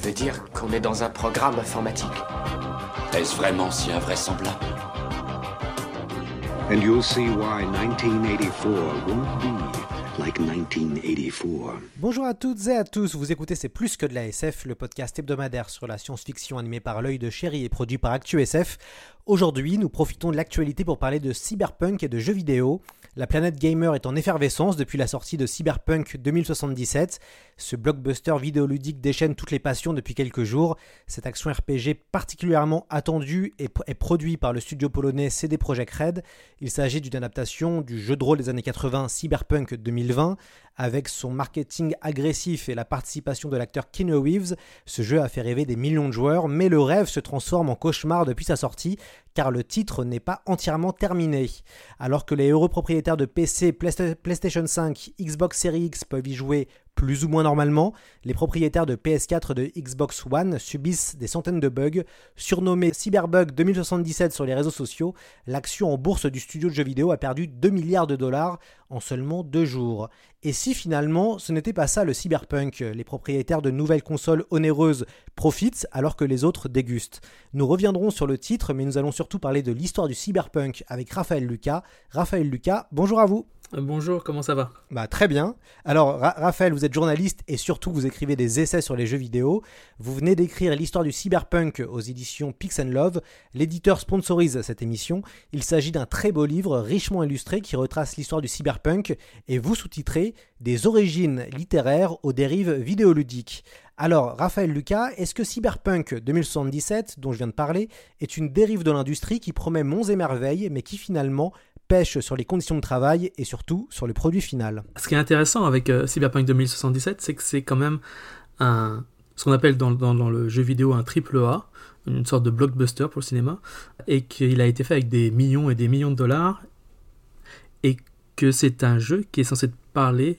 Tu veux dire qu'on est dans un programme informatique Est-ce vraiment si invraisemblable And you'll see why 1984 won't be like 1984. Bonjour à toutes et à tous, vous écoutez C'est plus que de la SF, le podcast hebdomadaire sur la science-fiction animé par l'œil de chéri et produit par ActuSF. Aujourd'hui, nous profitons de l'actualité pour parler de cyberpunk et de jeux vidéo. La planète gamer est en effervescence depuis la sortie de Cyberpunk 2077. Ce blockbuster vidéoludique déchaîne toutes les passions depuis quelques jours. Cette action RPG particulièrement attendue est, est produit par le studio polonais CD Projekt Red. Il s'agit d'une adaptation du jeu de rôle des années 80 Cyberpunk 2020. Avec son marketing agressif et la participation de l'acteur Keanu Reeves, ce jeu a fait rêver des millions de joueurs, mais le rêve se transforme en cauchemar depuis sa sortie, car le titre n'est pas entièrement terminé. Alors que les heureux propriétaires de PC, PlayStation 5, Xbox Series X peuvent y jouer plus ou moins normalement, les propriétaires de PS4 de Xbox One subissent des centaines de bugs. Surnommé Cyberbug 2077 sur les réseaux sociaux, l'action en bourse du studio de jeux vidéo a perdu 2 milliards de dollars en seulement deux jours. Et si finalement ce n'était pas ça le cyberpunk, les propriétaires de nouvelles consoles onéreuses profitent alors que les autres dégustent. Nous reviendrons sur le titre, mais nous allons surtout parler de l'histoire du cyberpunk avec Raphaël Lucas. Raphaël Lucas, bonjour à vous. Bonjour, comment ça va Bah très bien. Alors Ra Raphaël, vous êtes journaliste et surtout vous écrivez des essais sur les jeux vidéo. Vous venez d'écrire l'histoire du cyberpunk aux éditions Pix Love. L'éditeur sponsorise cette émission. Il s'agit d'un très beau livre richement illustré qui retrace l'histoire du cyberpunk et vous sous-titrez Des origines littéraires aux dérives vidéoludiques. Alors, Raphaël Lucas, est-ce que Cyberpunk 2077, dont je viens de parler, est une dérive de l'industrie qui promet monts et merveilles, mais qui finalement pêche sur les conditions de travail et surtout sur le produit final. Ce qui est intéressant avec euh, Cyberpunk 2077, c'est que c'est quand même un, ce qu'on appelle dans, dans, le jeu vidéo un triple A, une sorte de blockbuster pour le cinéma, et qu'il a été fait avec des millions et des millions de dollars, et que c'est un jeu qui est censé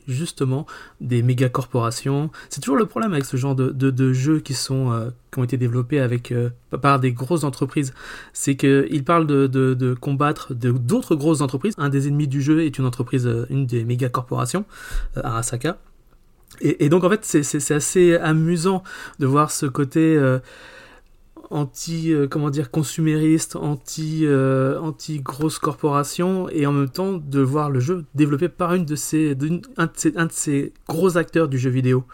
justement des méga corporations. C'est toujours le problème avec ce genre de, de, jeux qui sont euh, qui ont été développés avec euh, par des grosses entreprises. C'est qu'ils parlent de, de, de combattre d'autres grosses entreprises. Un des ennemis du jeu est une entreprise, euh, une des méga corporations, Arasaka. Et, et, donc en fait c'est assez amusant de voir ce côté anti euh, comment dire consumériste, anti euh, anti grosse corporation et en même temps de voir le jeu développé par une de ces, un, de ces un de ces gros acteurs du jeu vidéo.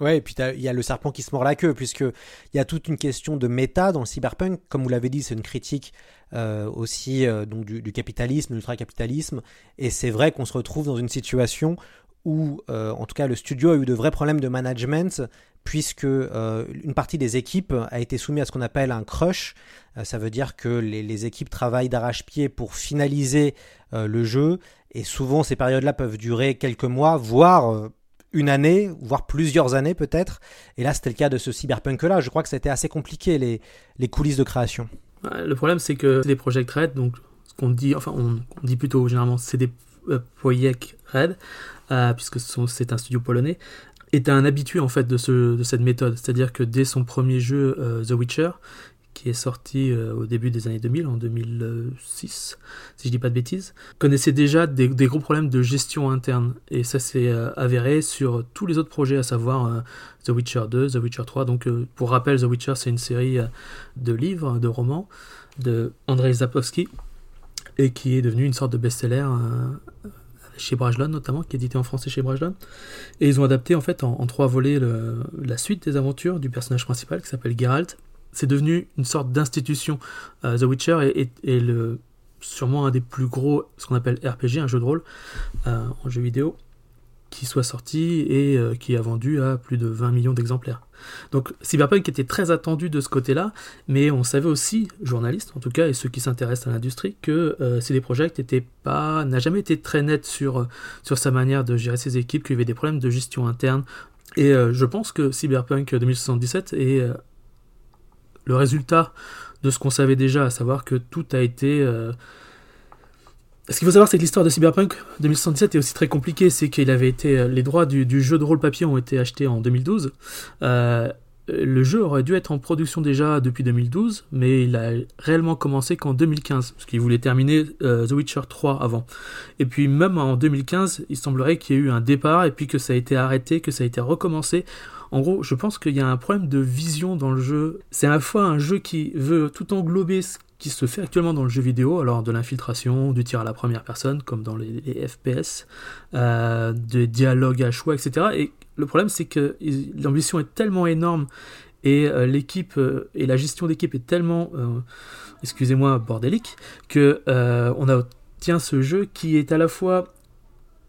Ouais, et puis il y a le serpent qui se mord la queue, puisqu'il y a toute une question de méta dans le cyberpunk. Comme vous l'avez dit, c'est une critique euh, aussi euh, donc du, du capitalisme, de l'ultracapitalisme. Et c'est vrai qu'on se retrouve dans une situation où, euh, en tout cas, le studio a eu de vrais problèmes de management, puisque euh, une partie des équipes a été soumise à ce qu'on appelle un crush. Euh, ça veut dire que les, équipes travaillent d'arrache-pied pour finaliser le jeu, et souvent ces périodes-là peuvent durer quelques mois, voire une année, voire plusieurs années peut-être. Et là, c'était le cas de ce cyberpunk-là. Je crois que c'était assez compliqué, les, coulisses de création. Le problème, c'est que les Project Red, donc ce qu'on dit, enfin, on, dit plutôt généralement, c'est des euh, Project Red, euh, puisque c'est un studio polonais, est un habitué en fait de, ce, de cette méthode. C'est-à-dire que dès son premier jeu, euh, The Witcher, qui est sorti au début des années 2000, en 2006, si je dis pas de bêtises, connaissait déjà des, des gros problèmes de gestion interne. Et ça s'est avéré sur tous les autres projets, à savoir The Witcher 2, The Witcher 3. Donc, pour rappel, The Witcher, c'est une série de livres, de romans de Andrzej Zapkowski, et qui est devenu une sorte de best-seller chez Brajlon notamment, qui est édité en français chez Brajlon. Et ils ont adapté en fait en, trois volets le, la suite des aventures du personnage principal qui s'appelle Geralt. C'est devenu une sorte d'institution. Euh, The Witcher est, sûrement un des plus gros, ce qu'on appelle RPG, un jeu de rôle euh, en jeu vidéo, qui soit sorti et euh, qui a vendu à plus de 20 millions d'exemplaires. Donc Cyberpunk était très attendu de ce côté-là, mais on savait aussi, journalistes en tout cas, et ceux qui s'intéressent à l'industrie, que euh, CD Projekt n'a jamais été très net sur, sur sa manière de gérer ses équipes, qu'il y avait des problèmes de gestion interne, Et euh, je pense que Cyberpunk 2077 est euh, le résultat de ce qu'on savait déjà, à savoir que tout a été... Ce qu'il faut savoir, c'est que l'histoire de Cyberpunk 2077 est aussi très compliquée. C'est qu'il avait été... euh, Les droits du, du jeu de rôle papier ont été achetés en 2012. Euh, le jeu aurait dû être en production déjà depuis 2012, mais il a réellement commencé qu'en 2015, parce qu'il voulait terminer euh, The Witcher 3 avant. Et puis même en 2015, il semblerait qu'il y ait eu un départ, et puis que ça a été arrêté, que ça a été recommencé. En gros, je pense qu'il y a un problème de vision dans le jeu. C'est à la fois un jeu qui veut tout englober ce qui se fait actuellement dans le jeu vidéo, alors de l'infiltration, du tir à la première personne, comme dans les, FPS, euh, des dialogues à choix, etc. Et le problème, c'est que l'ambition est tellement énorme et euh, l'équipe euh, et la gestion d'équipe est tellement, excusez-moi, bordélique, que on obtient ce jeu qui est à la fois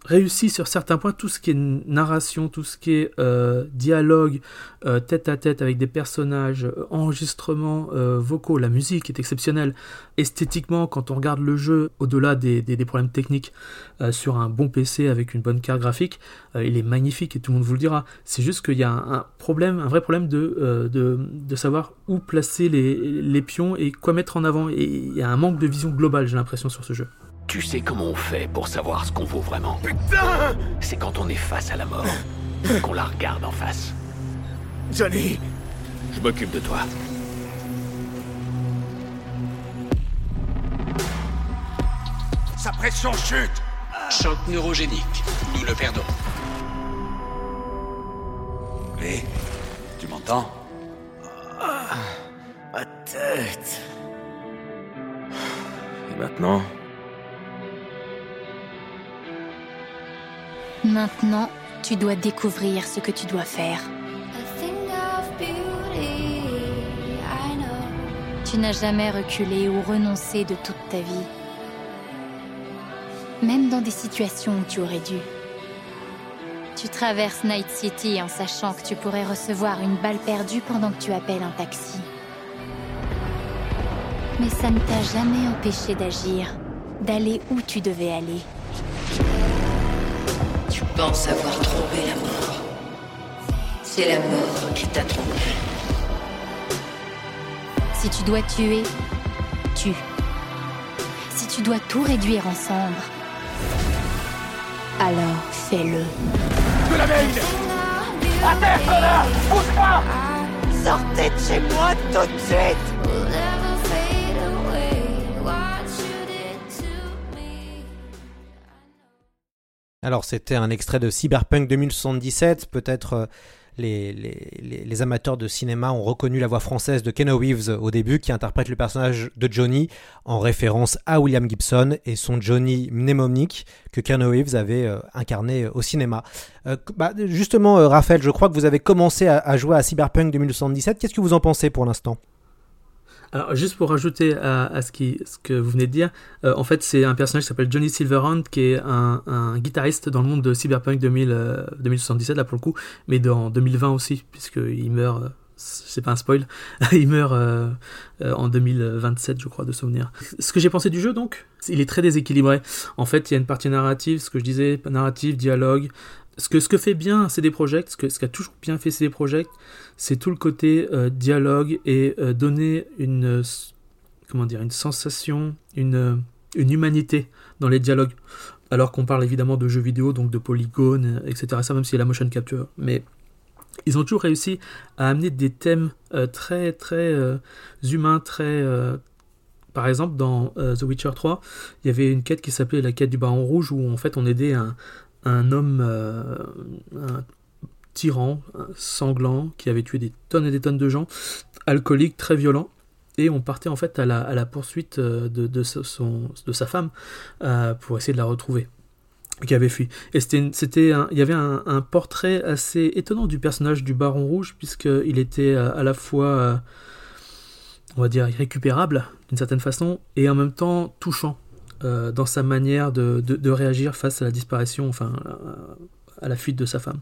réussi sur certains points, tout ce qui est narration, tout ce qui est euh, dialogue, euh, tête à tête avec des personnages, euh, enregistrements vocaux, la musique est exceptionnelle. Esthétiquement, quand on regarde le jeu, au-delà des, problèmes techniques, sur un bon PC avec une bonne carte graphique, il est magnifique et tout le monde vous le dira. C'est juste qu'il y a un, problème, un vrai problème de savoir où placer les, les pions et quoi mettre en avant. Et il y a un manque de vision globale, j'ai l'impression, sur ce jeu. Tu sais comment on fait pour savoir ce qu'on vaut vraiment Putain C'est quand on est face à la mort, qu'on la regarde en face. Johnny Je m'occupe de toi. Sa pression chute Choc neurogénique. Nous le perdons. Mais, tu m'entends? Ma tête Et maintenant? Maintenant, tu dois découvrir ce que tu dois faire. Tu n'as jamais reculé ou renoncé de toute ta vie. Même dans des situations où tu aurais dû. Tu traverses Night City en sachant que tu pourrais recevoir une balle perdue pendant que tu appelles un taxi. Mais ça ne t'a jamais empêché d'agir, d'aller où tu devais aller. Penses avoir trompé la mort. C'est la mort qui t'a trompé. Si tu dois tuer, tue. Si tu dois tout réduire en cendres, alors fais-le. De la veille À terre, connard Pousse-moi Sortez de chez moi tout de suite Alors c'était un extrait de Cyberpunk 2077, peut-être euh, les, amateurs de cinéma ont reconnu la voix française de Ken Reeves au début qui interprète le personnage de Johnny en référence à William Gibson et son Johnny mnémonique que Ken Reeves avait euh, incarné euh, au cinéma. Bah, justement Raphaël, je crois que vous avez commencé à, à jouer à Cyberpunk 2077, qu'est-ce que vous en pensez pour l'instant? Alors, juste pour rajouter à, ce, que vous venez de dire, euh, en fait, c'est un personnage qui s'appelle Johnny Silverhand, qui est un, guitariste dans le monde de Cyberpunk 2000, euh, 2077, là pour le coup, mais dans 2020 aussi, puisqu'il meurt, euh, c'est pas un spoil, il meurt euh, en 2027, je crois, de souvenir. Ce que j'ai pensé du jeu, donc, il est très déséquilibré. En fait, il y a une partie narrative, ce que je disais, narrative, dialogue. Ce que, ce que fait bien CD Projekt, ce, que, ce qu'a toujours bien fait CD Projekt, c'est tout le côté euh, dialogue et euh, donner une euh, comment dire une sensation, une, une humanité dans les dialogues. Alors qu'on parle évidemment de jeux vidéo, donc de polygones, etc. Ça même si c'est la motion capture, mais ils ont toujours réussi à amener des thèmes très très humains, très par exemple, dans The Witcher 3, il y avait une quête qui s'appelait la quête du Baron Rouge, où en fait on aidait un, un homme, euh, un tyran, sanglant, qui avait tué des tonnes et des tonnes de gens, alcoolique, très violent. Et on partait en fait à la, poursuite euh, de, sa- femme euh, pour essayer de la retrouver qui avait fui. Et c'était, il y avait un, portrait assez étonnant du personnage du Baron Rouge, puisqu'il était à la fois, on va dire, irrécupérable d'une certaine façon, et en même temps touchant euh, dans sa manière de, de- réagir face à la disparition, enfin, à, à la fuite de sa femme.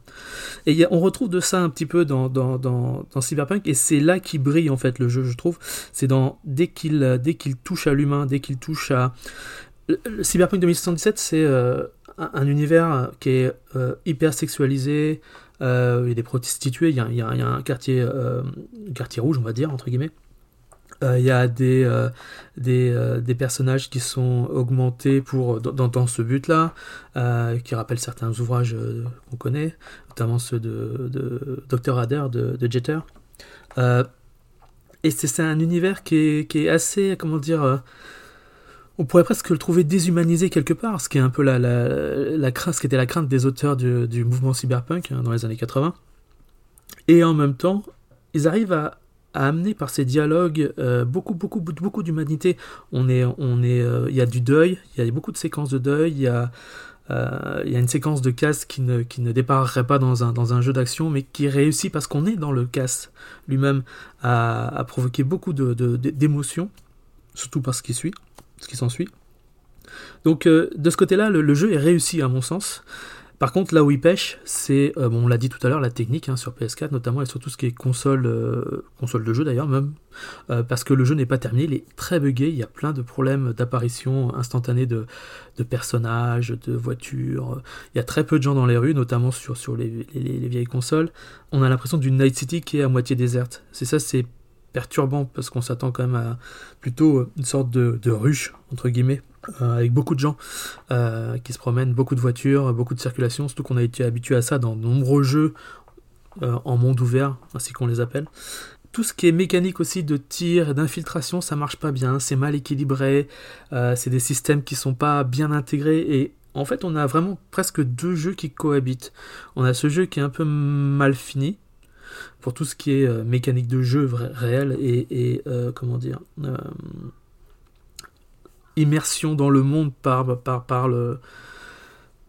Et on retrouve de ça un petit peu dans, dans, dans, Cyberpunk, et c'est là qui brille en fait le jeu, je trouve. C'est dans dès qu'il euh, dès qu'il touche à l'humain, dès qu'il touche à Cyberpunk 2077, c'est euh, un, un univers qui est euh, hyper sexualisé, euh, il y a des prostituées, il y a, un quartier, euh, quartier rouge, on va dire, entre guillemets. Euh, il y a des, euh, euh, des personnages qui sont augmentés pour, dans, dans- ce but-là, euh, qui rappellent certains ouvrages euh, qu'on connaît, notamment ceux de, de Dr. Adair de, Jeter. Euh, et c'est un univers qui est, qui est assez, comment dire, euh, on pourrait presque le trouver déshumanisé quelque part, ce qui est un peu la, la, la crainte, ce qui était la crainte des auteurs du, du mouvement cyberpunk hein, dans les années 80. Et en même temps, ils arrivent à, à amener par ces dialogues euh, beaucoup, beaucoup, beaucoup, d'humanité. On est, on est, euh, il y a du deuil, il y a beaucoup de séquences de deuil, il y a, euh, a une séquence de casse qui ne, qui déparerait pas dans un, dans un jeu d'action, mais qui réussit parce qu'on est dans le casse lui-même à, provoquer beaucoup de, de- d'émotions, surtout par ce qui suit, ce qui s'ensuit. Donc de ce côté-là, le jeu est réussi à mon sens. Par contre, là où il pêche, c'est, euh, on l'a dit tout à l'heure, la technique hein, sur PS4 notamment, et surtout ce qui est console, euh, console de jeu d'ailleurs même, euh, parce que le jeu n'est pas terminé, il est très buggé, il y a plein de problèmes d'apparition instantanée de, personnages, de voitures, il y a très peu de gens dans les rues, notamment sur, sur les vieilles consoles. On a l'impression d'une Night City qui est à moitié déserte. C'est ça, c'est perturbant, parce qu'on s'attend quand même à plutôt une sorte de, de ruche, entre guillemets, euh, avec beaucoup de gens euh, qui se promènent, beaucoup de voitures, beaucoup de circulation, surtout qu'on a été habitué à ça dans de nombreux jeux euh, en monde ouvert, ainsi qu'on les appelle. Tout ce qui est mécanique aussi de tir et d'infiltration, ça marche pas bien, c'est mal équilibré, c'est des systèmes qui sont pas bien intégrés et en fait on a vraiment presque deux jeux qui cohabitent. On a ce jeu qui est un peu mal fini pour tout ce qui est mécanique de jeu réel et, comment dire immersion dans le monde par, par, par le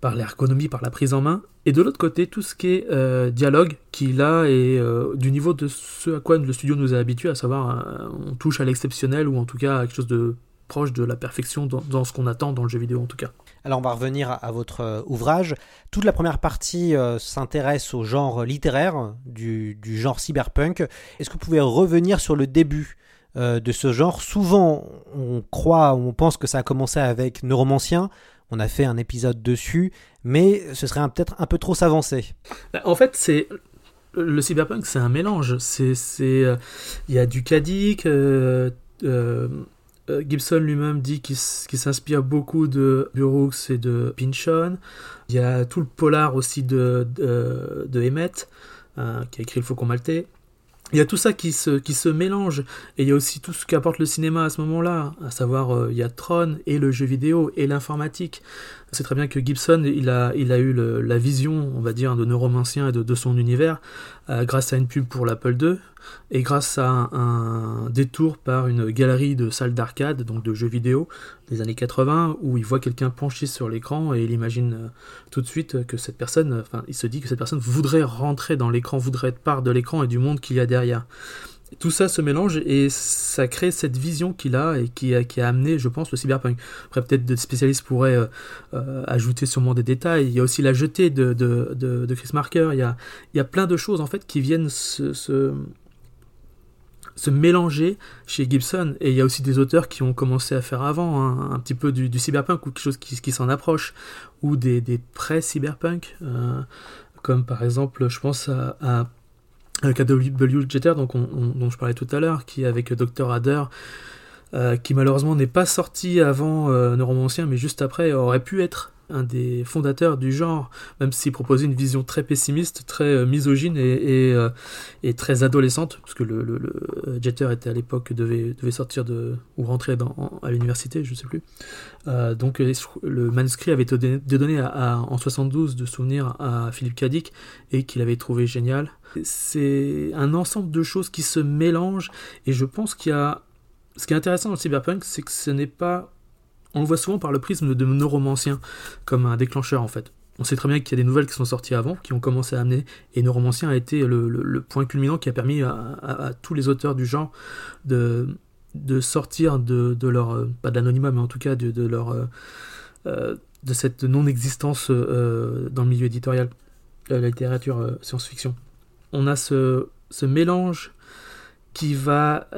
par l'ergonomie, par la prise en main, et de l'autre côté tout ce qui est euh, dialogue, qui là est euh, du niveau de ce à quoi le studio nous a habitués, à savoir euh, on touche à l'exceptionnel ou en tout cas à quelque chose de proche de la perfection dans, ce qu'on attend dans le jeu vidéo en tout cas. Alors on va revenir à, votre ouvrage. Toute la première partie s'intéresse au genre littéraire, du, du genre cyberpunk. Est-ce que vous pouvez revenir sur le début euh, de ce genre Souvent on croit, on pense que ça a commencé avec Neuromancien. On a fait un épisode dessus, mais ce serait peut-être un peu trop s'avancer. Bah, En fait, c'est le cyberpunk, c'est un mélange. C'est, c'est, euh, il y a du Kadik. euh, Gibson lui-même dit qu'il, s'inspire beaucoup de Burroughs et de Pynchon. Il y a tout le polar aussi de de, Emmett, qui a écrit Le Faucon Maltais. Il y a tout ça qui se, mélange, et il y a aussi tout ce qu'apporte le cinéma à ce moment-là, à savoir euh, il y a Tron et le jeu vidéo et l'informatique. C'est très bien que Gibson, il a, eu la vision, on va dire, de neuromancien et de, son univers, euh, grâce à une pub pour l'Apple II, et grâce à un, détour par une galerie de salles d'arcade, donc de jeux vidéo, des années 80, où il voit quelqu'un penché sur l'écran, et il imagine euh, tout de suite que cette personne, enfin, il se dit que cette personne voudrait rentrer dans l'écran, voudrait être part de l'écran et du monde qu'il y a derrière. Tout ça se mélange et ça crée cette vision qu'il a et qui a, amené, je pense, le cyberpunk. Après, peut-être des spécialistes pourraient euh, euh, ajouter sûrement des détails. Il y a aussi la jetée de, Chris Marker. Il y, a, plein de choses en fait qui viennent se, mélanger chez Gibson. Et il y a aussi des auteurs qui ont commencé à faire avant hein, un petit peu du, cyberpunk ou quelque chose qui, s'en approche, ou des, pré-cyberpunk, euh, comme par exemple, je pense à, KW Jeter donc on- on- dont je parlais tout à l'heure, qui avec Dr. Adair, euh, qui malheureusement n'est pas sorti avant euh, Neuromancien, mais juste après, aurait pu être un des fondateurs du genre, même s'il proposait une vision très pessimiste, très euh, misogyne euh, et très adolescente, parce que le, le Jeter était à l'époque devait, sortir de ou rentrer dans, à l'université, je sais plus. Euh, donc euh, le manuscrit avait été donné, en 72 de souvenir à Philippe Cadic et qu'il avait trouvé génial. C'est un ensemble de choses qui se mélangent et je pense qu'il y a ce qui est intéressant dans le cyberpunk, c'est que ce n'est pas on le voit souvent par le prisme de neuromancien comme un déclencheur en fait. On sait très bien qu'il y a des nouvelles qui sont sorties avant, qui ont commencé à amener, et Neuromancien a été le, point culminant qui a permis à, tous les auteurs du genre de, sortir de, leur, euh, pas de l'anonymat, mais en tout cas de, leur, euh, euh, de cette non-existence dans le milieu éditorial, de la littérature science-fiction. On a ce, mélange qui va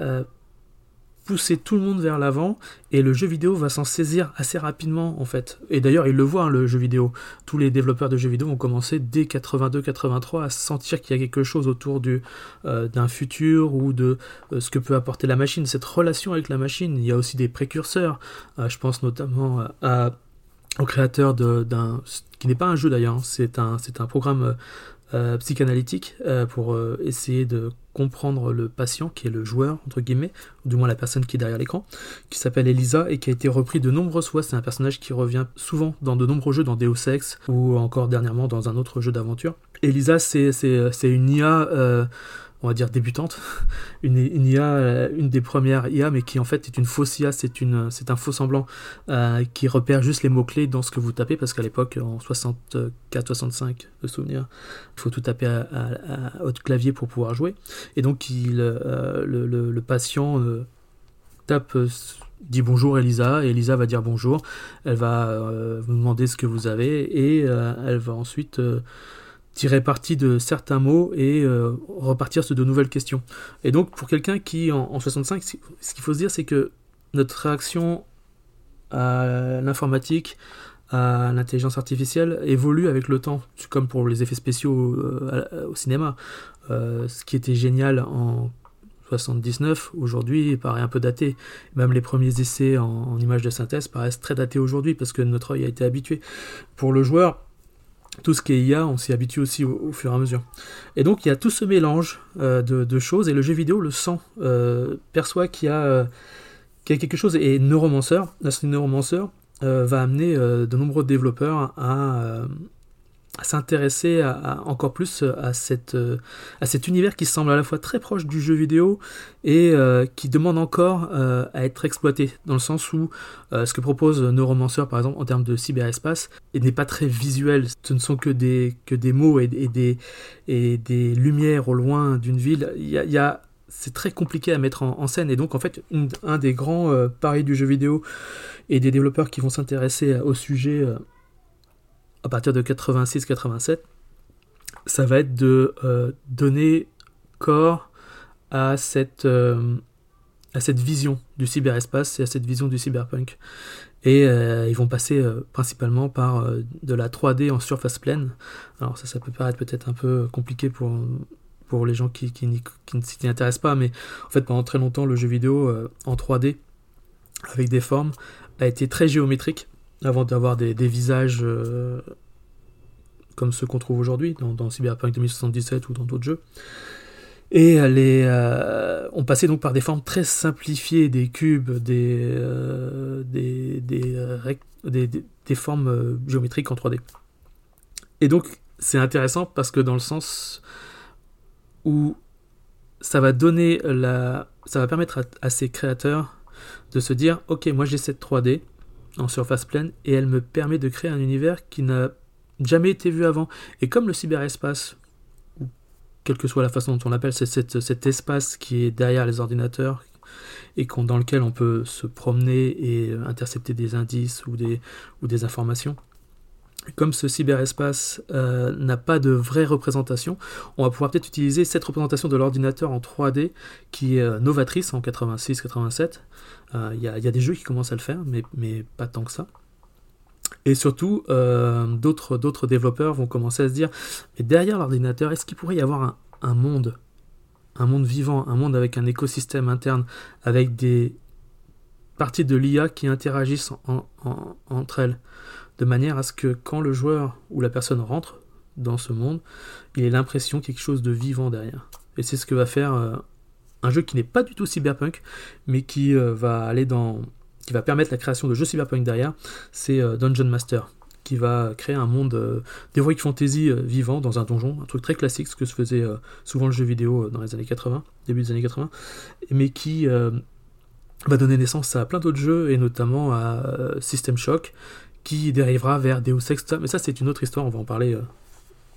pousser tout le monde vers l'avant et le jeu vidéo va s'en saisir assez rapidement en fait. Et d'ailleurs, il le voit hein, le jeu vidéo. Tous les développeurs de jeux vidéo ont commencé dès 82-83 à sentir qu'il y a quelque chose autour euh, d'un futur ou de euh, ce que peut apporter la machine, cette relation avec la machine. Il y a aussi des précurseurs. Euh, je pense notamment au créateur d'un qui n'est pas un jeu d'ailleurs, hein. c'est un programme euh, psychanalytique euh, pour euh, essayer de comprendre le patient, qui est le joueur, entre guillemets, ou du moins la personne qui est derrière l'écran, qui s'appelle Elisa et qui a été repris de nombreuses fois. C'est un personnage qui revient souvent dans de nombreux jeux, dans Deus Ex ou encore dernièrement dans un autre jeu d'aventure. Elisa, c'est une IA on va dire débutante, une, IA, euh, une des premières IA, mais qui en fait est une fausse IA, c'est un faux semblant euh, qui repère juste les mots clés dans ce que vous tapez, parce qu'à l'époque en 64-65 de souvenir, il faut tout taper à, à, clavier pour pouvoir jouer, et donc euh, le, patient tape dit bonjour Elisa, et Elisa va dire bonjour, elle va vous demander ce que vous avez, et elle va ensuite tirer parti de certains mots et euh, repartir sur de nouvelles questions. Et donc pour quelqu'un qui en, 65, ce qu'il faut se dire c'est que notre réaction à l'informatique, à l'intelligence artificielle évolue avec le temps, comme pour les effets spéciaux euh, au cinéma. Euh, ce qui était génial en 79 aujourd'hui paraît un peu daté. Même les premiers essais en, en images de synthèse paraissent très datés aujourd'hui parce que notre œil a été habitué. Pour le joueur, tout ce qui est IA, on s'y habitue aussi au, fur et à mesure. Et donc il y a tout ce mélange euh, de, choses, et le jeu vidéo le sent, euh, perçoit qu'il y, a, quelque chose, et Neuromancer, la Neuromancer euh, va amener de nombreux développeurs à, s'intéresser encore plus à, cette, euh, à cet univers qui semble à la fois très proche du jeu vidéo et euh, qui demande encore euh, à être exploité, dans le sens où ce que propose Neuromancer par exemple en termes de cyberespace n'est pas très visuel, ce ne sont que des, que des mots et, des, et des lumières au loin d'une ville. Il y a, c'est très compliqué à mettre en, scène et donc en fait un des grands paris du jeu vidéo et des développeurs qui vont s'intéresser au sujet à partir de 86-87, ça va être de euh, donner corps à cette, euh, à cette vision du cyberespace et à cette vision du cyberpunk. Et euh, ils vont passer principalement par de la 3D en surface pleine. Alors ça, ça peut paraître peut-être un peu compliqué pour, pour les gens qui, qui, ne s'y intéressent pas, mais en fait pendant très longtemps le jeu vidéo en 3D avec des formes a été très géométrique avant d'avoir des, visages euh, comme ceux qu'on trouve aujourd'hui dans, Cyberpunk 2077 ou dans d'autres jeux. Et les, euh, on passait donc par des formes très simplifiées, des cubes, des, euh, des, formes géométriques en 3D. Et donc c'est intéressant parce que dans le sens où ça va donner la, ça va permettre à ces créateurs de se dire, ok, moi j'ai cette 3D, en surface pleine et elle me permet de créer un univers qui n'a jamais été vu avant. Et comme le cyberespace, quelle que soit la façon dont on l'appelle, c'est cet espace qui est derrière les ordinateurs et dans lequel on peut se promener et intercepter des indices ou des informations. Comme ce cyberespace euh, n'a pas de vraie représentation, on va pouvoir peut-être utiliser cette représentation de l'ordinateur en 3D qui est euh, novatrice en 86-87 euh, il y, a des jeux qui commencent à le faire, mais, pas tant que ça. Et surtout, d'autres développeurs vont commencer à se dire, mais derrière l'ordinateur, est-ce qu'il pourrait y avoir un, monde, un monde vivant, un monde avec un écosystème interne, avec des parties de l'IA qui interagissent entre elles, de manière à ce que quand le joueur ou la personne rentre dans ce monde, il ait l'impression qu'il y a quelque chose de vivant derrière. Et c'est ce que va faire euh, un jeu qui n'est pas du tout cyberpunk, mais qui euh, va aller dans, qui va permettre la création de jeux cyberpunk derrière, c'est euh, Dungeon Master, qui va créer un monde d'heroic fantasy vivant dans un donjon, un truc très classique, ce que se faisait souvent le jeu vidéo dans les années 80, début des années 80, mais qui va donner naissance à plein d'autres jeux, et notamment à System Shock, qui dérivera vers Deus Ex, mais ça c'est une autre histoire, on va en parler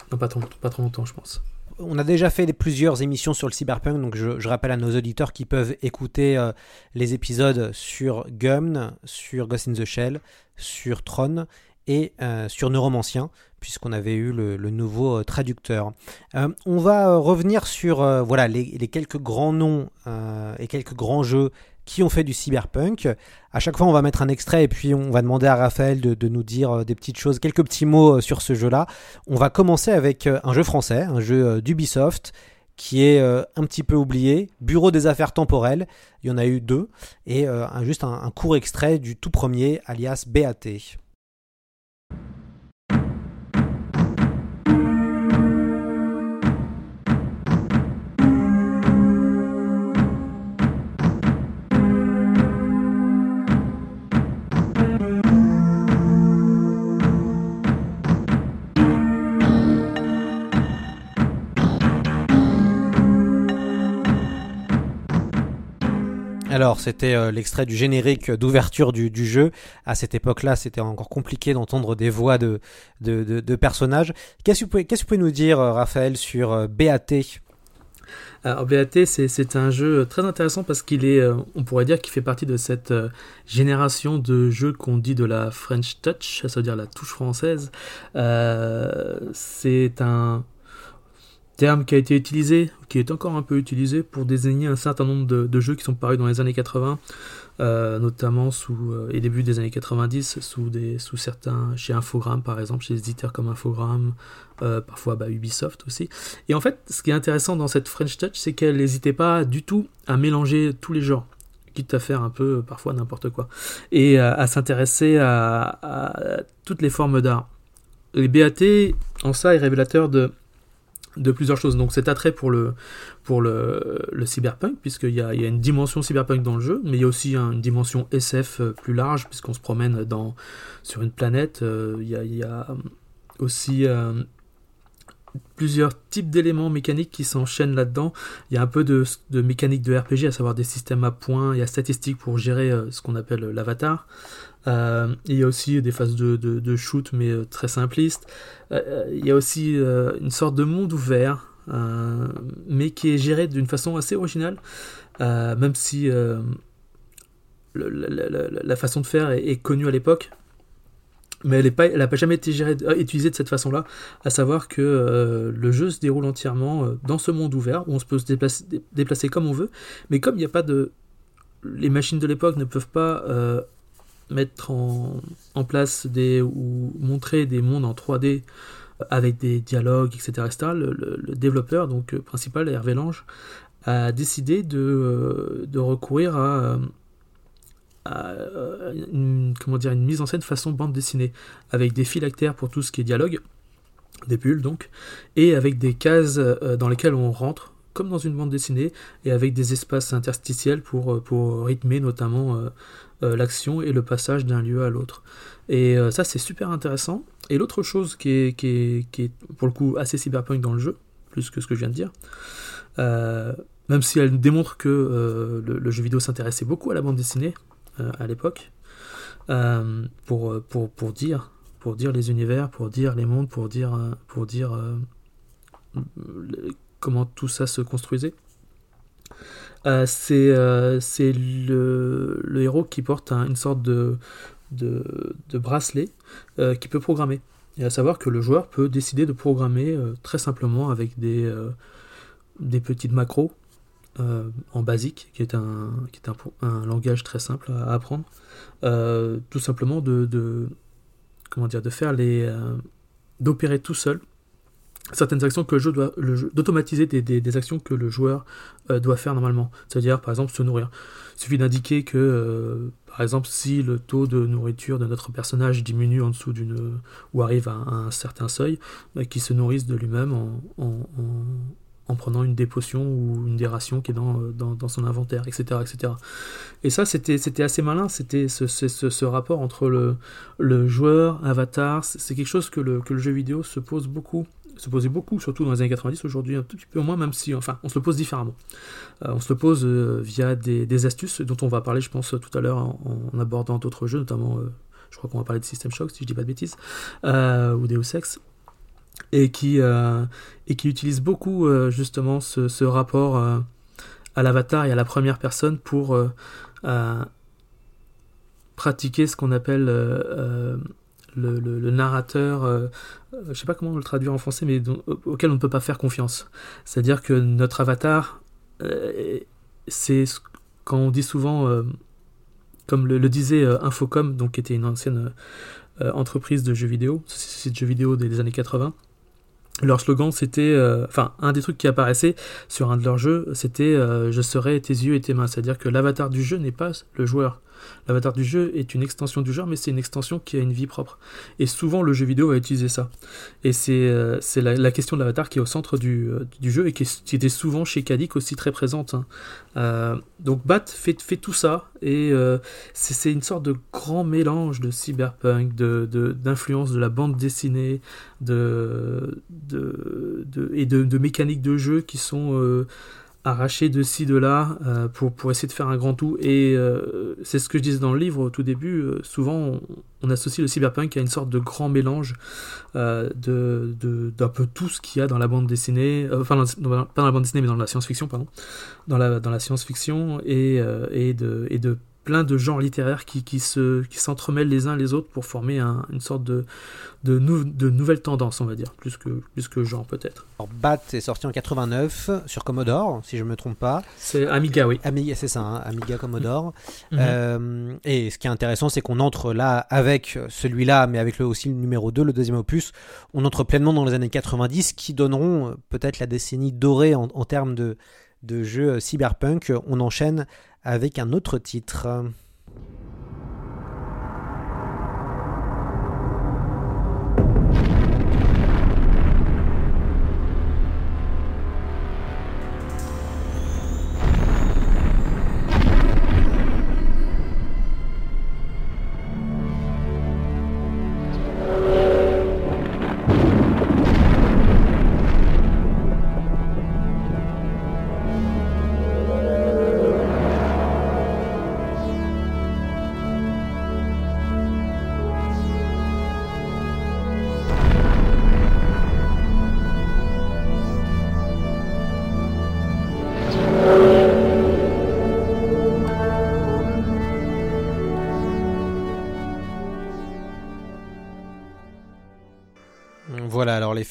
dans pas pas trop longtemps je pense on a déjà fait plusieurs émissions sur le cyberpunk, donc je, rappelle à nos auditeurs qui peuvent écouter euh, les épisodes sur Gum, sur Ghost in the Shell, sur Tron et euh, sur Neuromancien, puisqu'on avait eu le, nouveau euh, traducteur. on va revenir sur voilà les, quelques grands noms et quelques grands jeux qui ont fait du cyberpunk. À chaque fois, on va mettre un extrait et puis on va demander à Raphaël de, nous dire des petites choses, quelques petits mots sur ce jeu-là. On va commencer avec un jeu français, un jeu d'Ubisoft qui est un petit peu oublié, Bureau des affaires temporelles, il y en a eu deux, et juste un, un court extrait du tout premier, alias BAT. Alors, c'était euh, l'extrait du générique d'ouverture du, jeu. À cette époque-là, c'était encore compliqué d'entendre des voix de, de, personnages. Qu'est-ce que, vous pouvez nous dire, euh, Raphaël, sur euh, BAT alors BAT, c'est un jeu très intéressant parce qu'il est, on pourrait dire qu'il fait partie de cette génération de jeux qu'on dit de la French Touch, ça veut dire la touche française. c'est un, terme qui a été utilisé, qui est encore un peu utilisé pour désigner un certain nombre de, jeux qui sont parus dans les années 80, euh, notamment sous euh, et début des années 90, sous des sous certains chez Infogrames par exemple, chez des éditeurs comme Infogrames, euh, parfois bah, Ubisoft aussi. Et en fait, ce qui est intéressant dans cette French Touch, c'est qu'elle n'hésitait pas du tout à mélanger tous les genres quitte à faire un peu parfois n'importe quoi, et à s'intéresser à, toutes les formes d'art. Les BAT, en ça, est révélateur de, de plusieurs choses. Donc cet attrait pour le, pour le, cyberpunk, puisqu'il y a, y a une dimension cyberpunk dans le jeu, mais il y a aussi une dimension SF euh, plus large, puisqu'on se promène dans, sur une planète. Euh, il, y a, a, aussi euh, plusieurs types d'éléments mécaniques qui s'enchaînent là-dedans. Il y a un peu de, mécanique de RPG, à savoir des systèmes à points et à statistiques pour gérer ce qu'on appelle l'avatar. Euh, il y a aussi des phases de, shoot, mais euh, très simplistes. Euh, il y a aussi une sorte de monde ouvert, mais qui est géré d'une façon assez originale, même si la, façon de faire est, connue à l'époque. Mais elle n'a pas, jamais été gérée, utilisée de cette façon-là, à savoir que le jeu se déroule entièrement dans ce monde ouvert, où on se peut se déplacer, comme on veut, mais comme il n'y a pas de... Les machines de l'époque ne peuvent pas mettre en, place des ou montrer des mondes en 3D avec des dialogues, etc. le, développeur donc euh, principal, Hervé Lange, a décidé euh, de recourir à, une, comment dire, une mise en scène façon bande dessinée, avec des phylactères pour tout ce qui est dialogue, des bulles donc, et avec des cases euh, dans lesquelles on rentre, comme dans une bande dessinée, et avec des espaces interstitiels pour, pour rythmer notamment euh, l'action et le passage d'un lieu à l'autre. Et euh, ça, c'est super intéressant. Et l'autre chose qui est, pour le coup, assez cyberpunk dans le jeu, plus que ce que je viens de dire, euh, même si elle démontre que le, jeu vidéo s'intéressait beaucoup à la bande dessinée à l'époque, pour, pour, pour, dire, pour dire les univers, pour dire les mondes, pour dire, pour dire comment tout ça se construisait. Euh, euh, c'est le, le, héros qui porte une sorte de, de, bracelet euh, qui peut programmer. Et à savoir que le joueur peut décider de programmer très simplement avec des, des petites macros en basique, qui est un, qui est un, langage très simple à apprendre. tout simplement de, de, comment dire, de faire les d'opérer tout seul certaines actions que le jeu doit, d'automatiser des, des, actions que le joueur euh, doit faire normalement. C'est-à-dire, par exemple, se nourrir. Il suffit d'indiquer que, euh, par exemple, si le taux de nourriture de notre personnage diminue en dessous d'une ou arrive à, un certain seuil, bah, qu'il se nourrisse de lui-même en, prenant une des potions ou une des rations qui est dans, dans, dans son inventaire, etc., etc. Et ça, c'était, assez malin. C'était ce, ce, ce, rapport entre le, le joueur, avatar. C'est quelque chose que le, que le jeu vidéo se pose beaucoup se posait beaucoup, surtout dans les années 90, aujourd'hui un tout petit peu moins, même si, enfin, on se le pose différemment. Euh, on se le pose euh, via des, astuces dont on va parler, je pense, tout à l'heure en, abordant d'autres jeux, notamment, euh, je crois qu'on va parler de System Shock, si je dis pas de bêtises, ou Deus Ex, et qui, et qui utilise beaucoup, justement, ce, rapport à l'avatar et à la première personne pour pratiquer ce qu'on appelle le, narrateur, euh, euh, je sais pas comment le traduire en français, mais auquel on ne peut pas faire confiance. C'est-à-dire que notre avatar, euh, c'est quand on dit souvent, comme le, disait Infocom, donc qui était une ancienne entreprise de jeux vidéo, c'est de jeux vidéo des, années 80, leur slogan c'était enfin un des trucs qui apparaissait sur un de leurs jeux c'était je serai tes yeux et tes mains c'est à dire que l'avatar du jeu n'est pas le joueur L'avatar du jeu est une extension du genre, mais c'est une extension qui a une vie propre. Et souvent, le jeu vidéo va utiliser ça. Et c'est euh, la, question de l'avatar qui est au centre du, euh, jeu et qui, était souvent chez Kadik aussi très présente. Hein. Euh, donc Bat fait, tout ça, et c'est une sorte de grand mélange de cyberpunk, d'influence de, de, la bande dessinée, de, et de, mécaniques de jeu qui sont arraché de ci, de là, euh, pour, pour essayer de faire un grand tout. Et euh, c'est ce que je disais dans le livre au tout début, euh, souvent on, associe le cyberpunk à une sorte de grand mélange de, d'un peu tout ce qu'il y a dans la bande dessinée, enfin pas dans la bande dessinée mais dans la science-fiction, pardon, dans la, dans la science-fiction et, et, de, et de plein de genres littéraires qui, qui, se, qui s'entremêlent les uns les autres pour former une sorte de, de, de nouvelle tendance, on va dire, plus que, plus que genre peut-être. Bat est sorti en 89 sur Commodore, si je ne me trompe pas. C'est Amiga, oui. Amiga, c'est ça, hein, Amiga Commodore. Mhm. Euh, et ce qui est intéressant, c'est qu'on entre là avec celui-là, mais avec le, aussi le numéro 2, le deuxième opus, on entre pleinement dans les années 90 qui donneront euh, peut-être la décennie dorée en, en termes de, de jeux cyberpunk. On enchaîne avec un autre titre.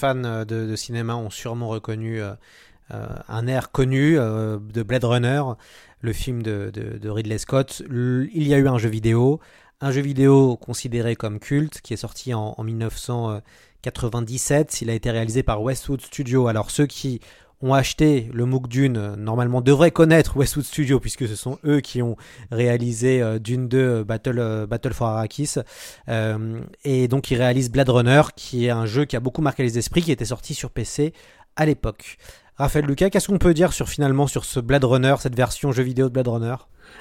Fans euh, de, cinéma ont sûrement reconnu euh, euh, un air connu de Blade Runner, le film de, Ridley Scott. il y a eu un jeu vidéo, un jeu vidéo considéré comme culte, qui est sorti en, 1997. Il a été réalisé par Westwood Studio. Alors ceux qui ont acheté le MOOC Dune, normalement devraient connaître Westwood Studio, puisque ce sont eux qui ont réalisé euh, Dune 2 euh, Battle, euh, Battle for Arrakis. et donc ils réalisent Blade Runner, qui est un jeu qui a beaucoup marqué les esprits, qui était sorti sur PC à l'époque. Raphaël Lucas, qu'est-ce qu'on peut dire sur finalement sur ce Blade Runner, cette version jeu vidéo de Blade Runner?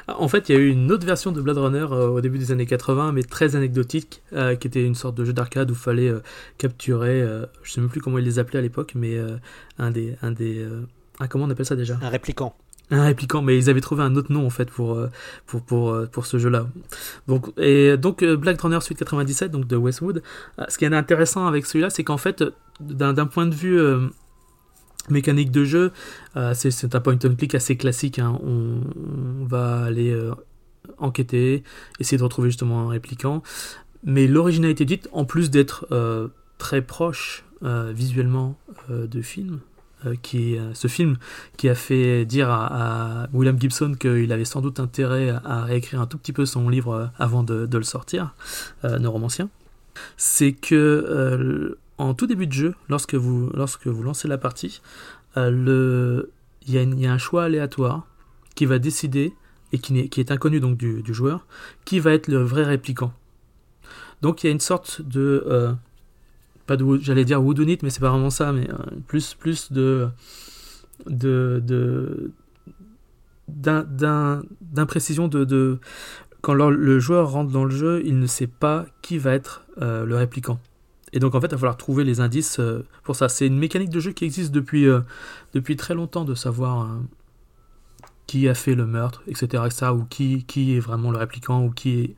En fait, il y a eu une autre version de Blade Runner euh, au début des années 80, mais très anecdotique, euh, qui était une sorte de jeu d'arcade où il fallait euh, capturer, je sais même plus comment ils les appelaient à l'époque, mais un des, un des, ah, comment on appelle ça déjà? Un répliquant. Un répliquant, mais ils avaient trouvé un autre nom en fait pour pour pour, pour ce jeu-là. Donc et donc Blade Runner Suite 97, donc de Westwood. ce qui est intéressant avec celui-là, c'est qu'en fait, d'un point de vue mécanique de jeu, euh, c'est un point and click assez classique. Hein. On, va aller euh, enquêter, essayer de retrouver justement un répliquant. Mais l'originalité dite, en plus d'être euh, très proche visuellement de film, qui ce film qui a fait dire à, William Gibson qu'il avait sans doute intérêt à, réécrire un tout petit peu son livre avant de, de le sortir, Neuromancien, c'est que en tout début de jeu, lorsque vous, lorsque vous lancez la partie, euh, il, y a un choix aléatoire qui va décider, et qui, est, inconnu donc du, joueur, qui va être le vrai répliquant. Donc il y a une sorte de... Euh, pas j'allais dire whodunit, mais c'est pas vraiment ça, mais euh, plus, plus de... d'imprécision de, de, quand le joueur rentre dans le jeu, il ne sait pas qui va être le répliquant. Et donc en fait, il va falloir trouver les indices euh, pour ça. C'est une mécanique de jeu qui existe depuis, euh, depuis très longtemps de savoir euh, qui a fait le meurtre, etc. ou qui, qui est vraiment le répliquant, ou qui est...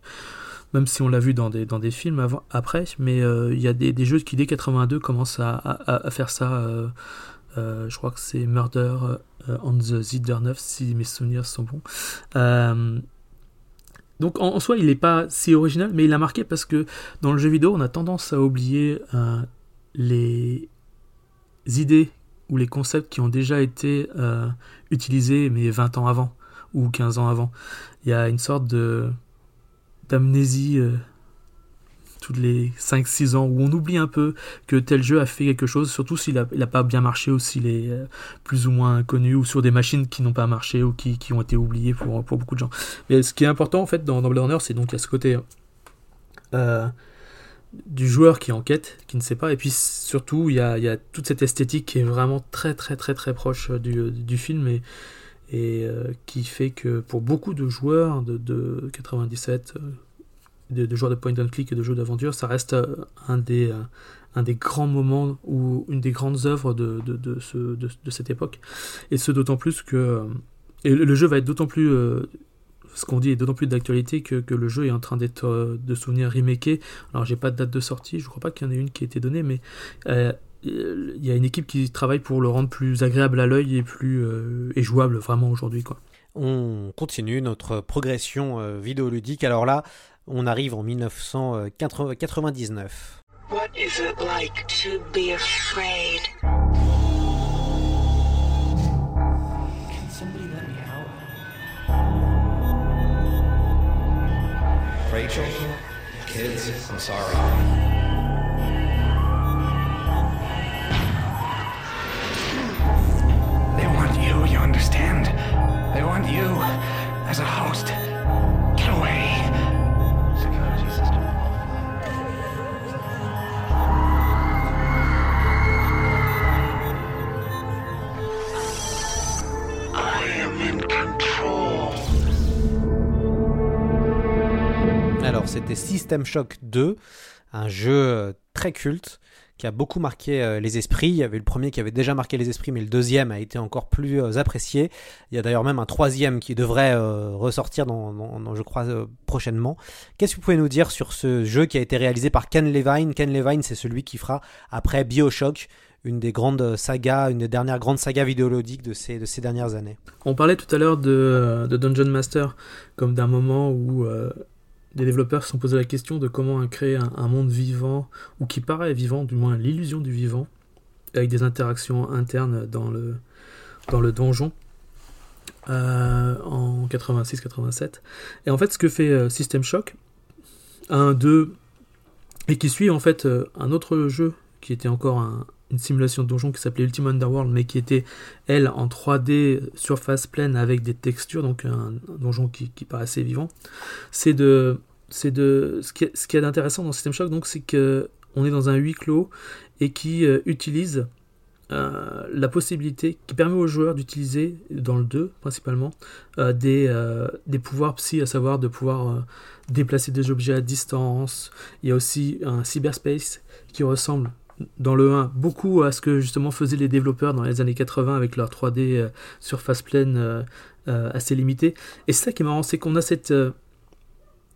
Même si on l'a vu dans des, dans des films après, mais il y a des, des, jeux qui dès 82 commencent à, à, faire ça. je crois que c'est Murder on the Zidder si mes souvenirs sont bons. Donc en, soi, il n'est pas si original, mais il a marqué parce que dans le jeu vidéo, on a tendance à oublier euh, les idées ou les concepts qui ont déjà été euh, utilisés, mais 20 ans avant. ou 15 ans avant. Il y a une sorte de d'amnésie euh, tous les 5-6 ans où on oublie un peu que tel jeu a fait quelque chose, surtout s'il n'a pas bien marché ou s'il est euh, plus ou moins connu ou sur des machines qui n'ont pas marché ou qui, ont été oubliées pour, beaucoup de gens. Mais ce qui est important en fait dans, dans Blade Runner, c'est donc à ce côté euh, du joueur qui enquête, qui ne sait pas, et puis surtout il y a, toute cette esthétique qui est vraiment très très très très proche du, film et, euh, qui fait que pour beaucoup de joueurs de, de 97, euh, de, de, joueurs de point and click et de jeux d'aventure, ça reste euh, un des, euh, un des grands moments ou une des grandes œuvres de, de, de, ce, cette époque. Et ce d'autant plus que. euh, Et le, jeu va être d'autant plus. ce qu'on dit est d'autant plus d'actualité que, que le jeu est en train d'être de souvenir remaké. Alors j'ai pas de date de sortie, je crois pas qu'il y en ait une qui ait été donnée, mais il y a une équipe qui travaille pour le rendre plus agréable à l'œil et plus jouable vraiment aujourd'hui. On continue notre progression vidéoludique. Alors là, on arrive en 1999. What is it like to be afraid? Can somebody let me out? Rachel, kids, I'm sorry. They want you, you understand? They want you as a host. Get away. Alors, c'était System Shock 2, un jeu euh, très culte qui a beaucoup marqué euh, les esprits. Il y avait le premier qui avait déjà marqué les esprits, mais le deuxième a été encore plus euh, apprécié. Il y a d'ailleurs même un troisième qui devrait ressortir, je crois, prochainement. Qu'est-ce que vous pouvez nous dire sur ce jeu qui a été réalisé par Ken Levine? Ken Levine, c'est celui qui fera après Bioshock, une des grandes sagas, une des dernières grandes sagas vidéoludiques de ces, de ces dernières années. On parlait tout à l'heure de, de Dungeon Master comme d'un moment où des développeurs se sont posé la question de comment créer un, un monde vivant, ou qui paraît vivant, du moins l'illusion du vivant, avec des interactions internes dans le, dans le donjon. euh, en 86-87. Et en fait, ce que fait euh, System Shock 1, 2, et qui suit en fait euh, un autre jeu qui était encore un- une simulation de donjon qui s'appelait Ultima Underworld, mais qui était elle en 3D surface pleine avec des textures, donc un, donjon qui, qui paraissait vivant. C'est de, c'est de, ce qui ce qui est d'intéressant dans System Shock, donc c'est que on est dans un huis clos et qui euh, utilise euh, la possibilité, qui permet aux joueurs d'utiliser, dans le 2 principalement, euh, des, des pouvoirs psy, à savoir de pouvoir déplacer des objets à distance. Il y a aussi un cyberspace qui ressemble dans le 1 beaucoup à ce que justement faisaient les développeurs dans les années 80 avec leur 3D euh, surface pleine euh, euh, assez limitée. Et c'est ça qui est marrant, c'est qu'on a cette... euh,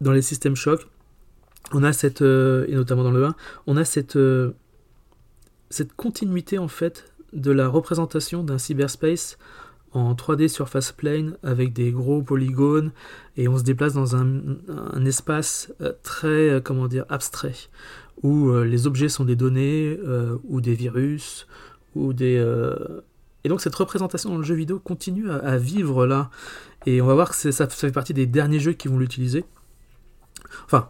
dans les systèmes choc, on a cette... euh, et notamment dans le 1, on a cette... cette continuité en fait de la représentation d'un cyberspace en 3D surface plane avec des gros polygones et on se déplace dans un, espace très comment dire abstrait où euh, les objets sont des données euh, ou des virus ou des euh, et donc cette représentation dans le jeu vidéo continue à, vivre là et on va voir que ça, fait partie des derniers jeux qui vont l'utiliser enfin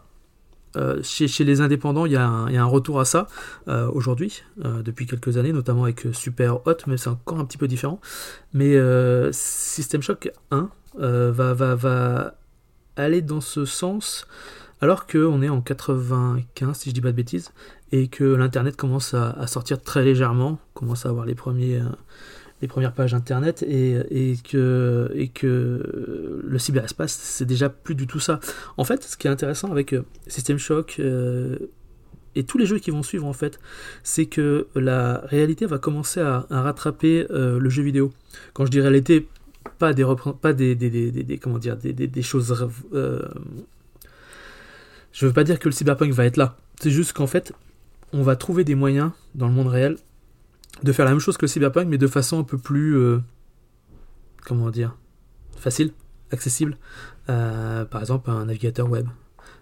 chez, chez les indépendants, il y, a un, retour à ça aujourd'hui, depuis quelques années, notamment avec Super Hot, mais c'est encore un petit peu différent. Mais System Shock 1 euh, va, va, va aller dans ce sens, alors qu'on est en 95, si je dis pas de bêtises, et que l'Internet commence à, sortir très légèrement, commence à avoir les euh, premières pages internet et, que, le cyberespace c'est déjà plus du tout ça. En fait, ce qui est intéressant avec euh, System Shock euh, et tous les jeux qui vont suivre en fait, c'est que la réalité va commencer à, rattraper le jeu vidéo. Quand je dis réalité, pas des pas des, choses. Je veux pas dire que le cyberpunk va être là. C'est juste qu'en fait, on va trouver des moyens dans le monde réel de faire la même chose que le cyberpunk, mais de façon un peu plus, euh, comment dire, facile, accessible. Euh, par exemple, un navigateur web.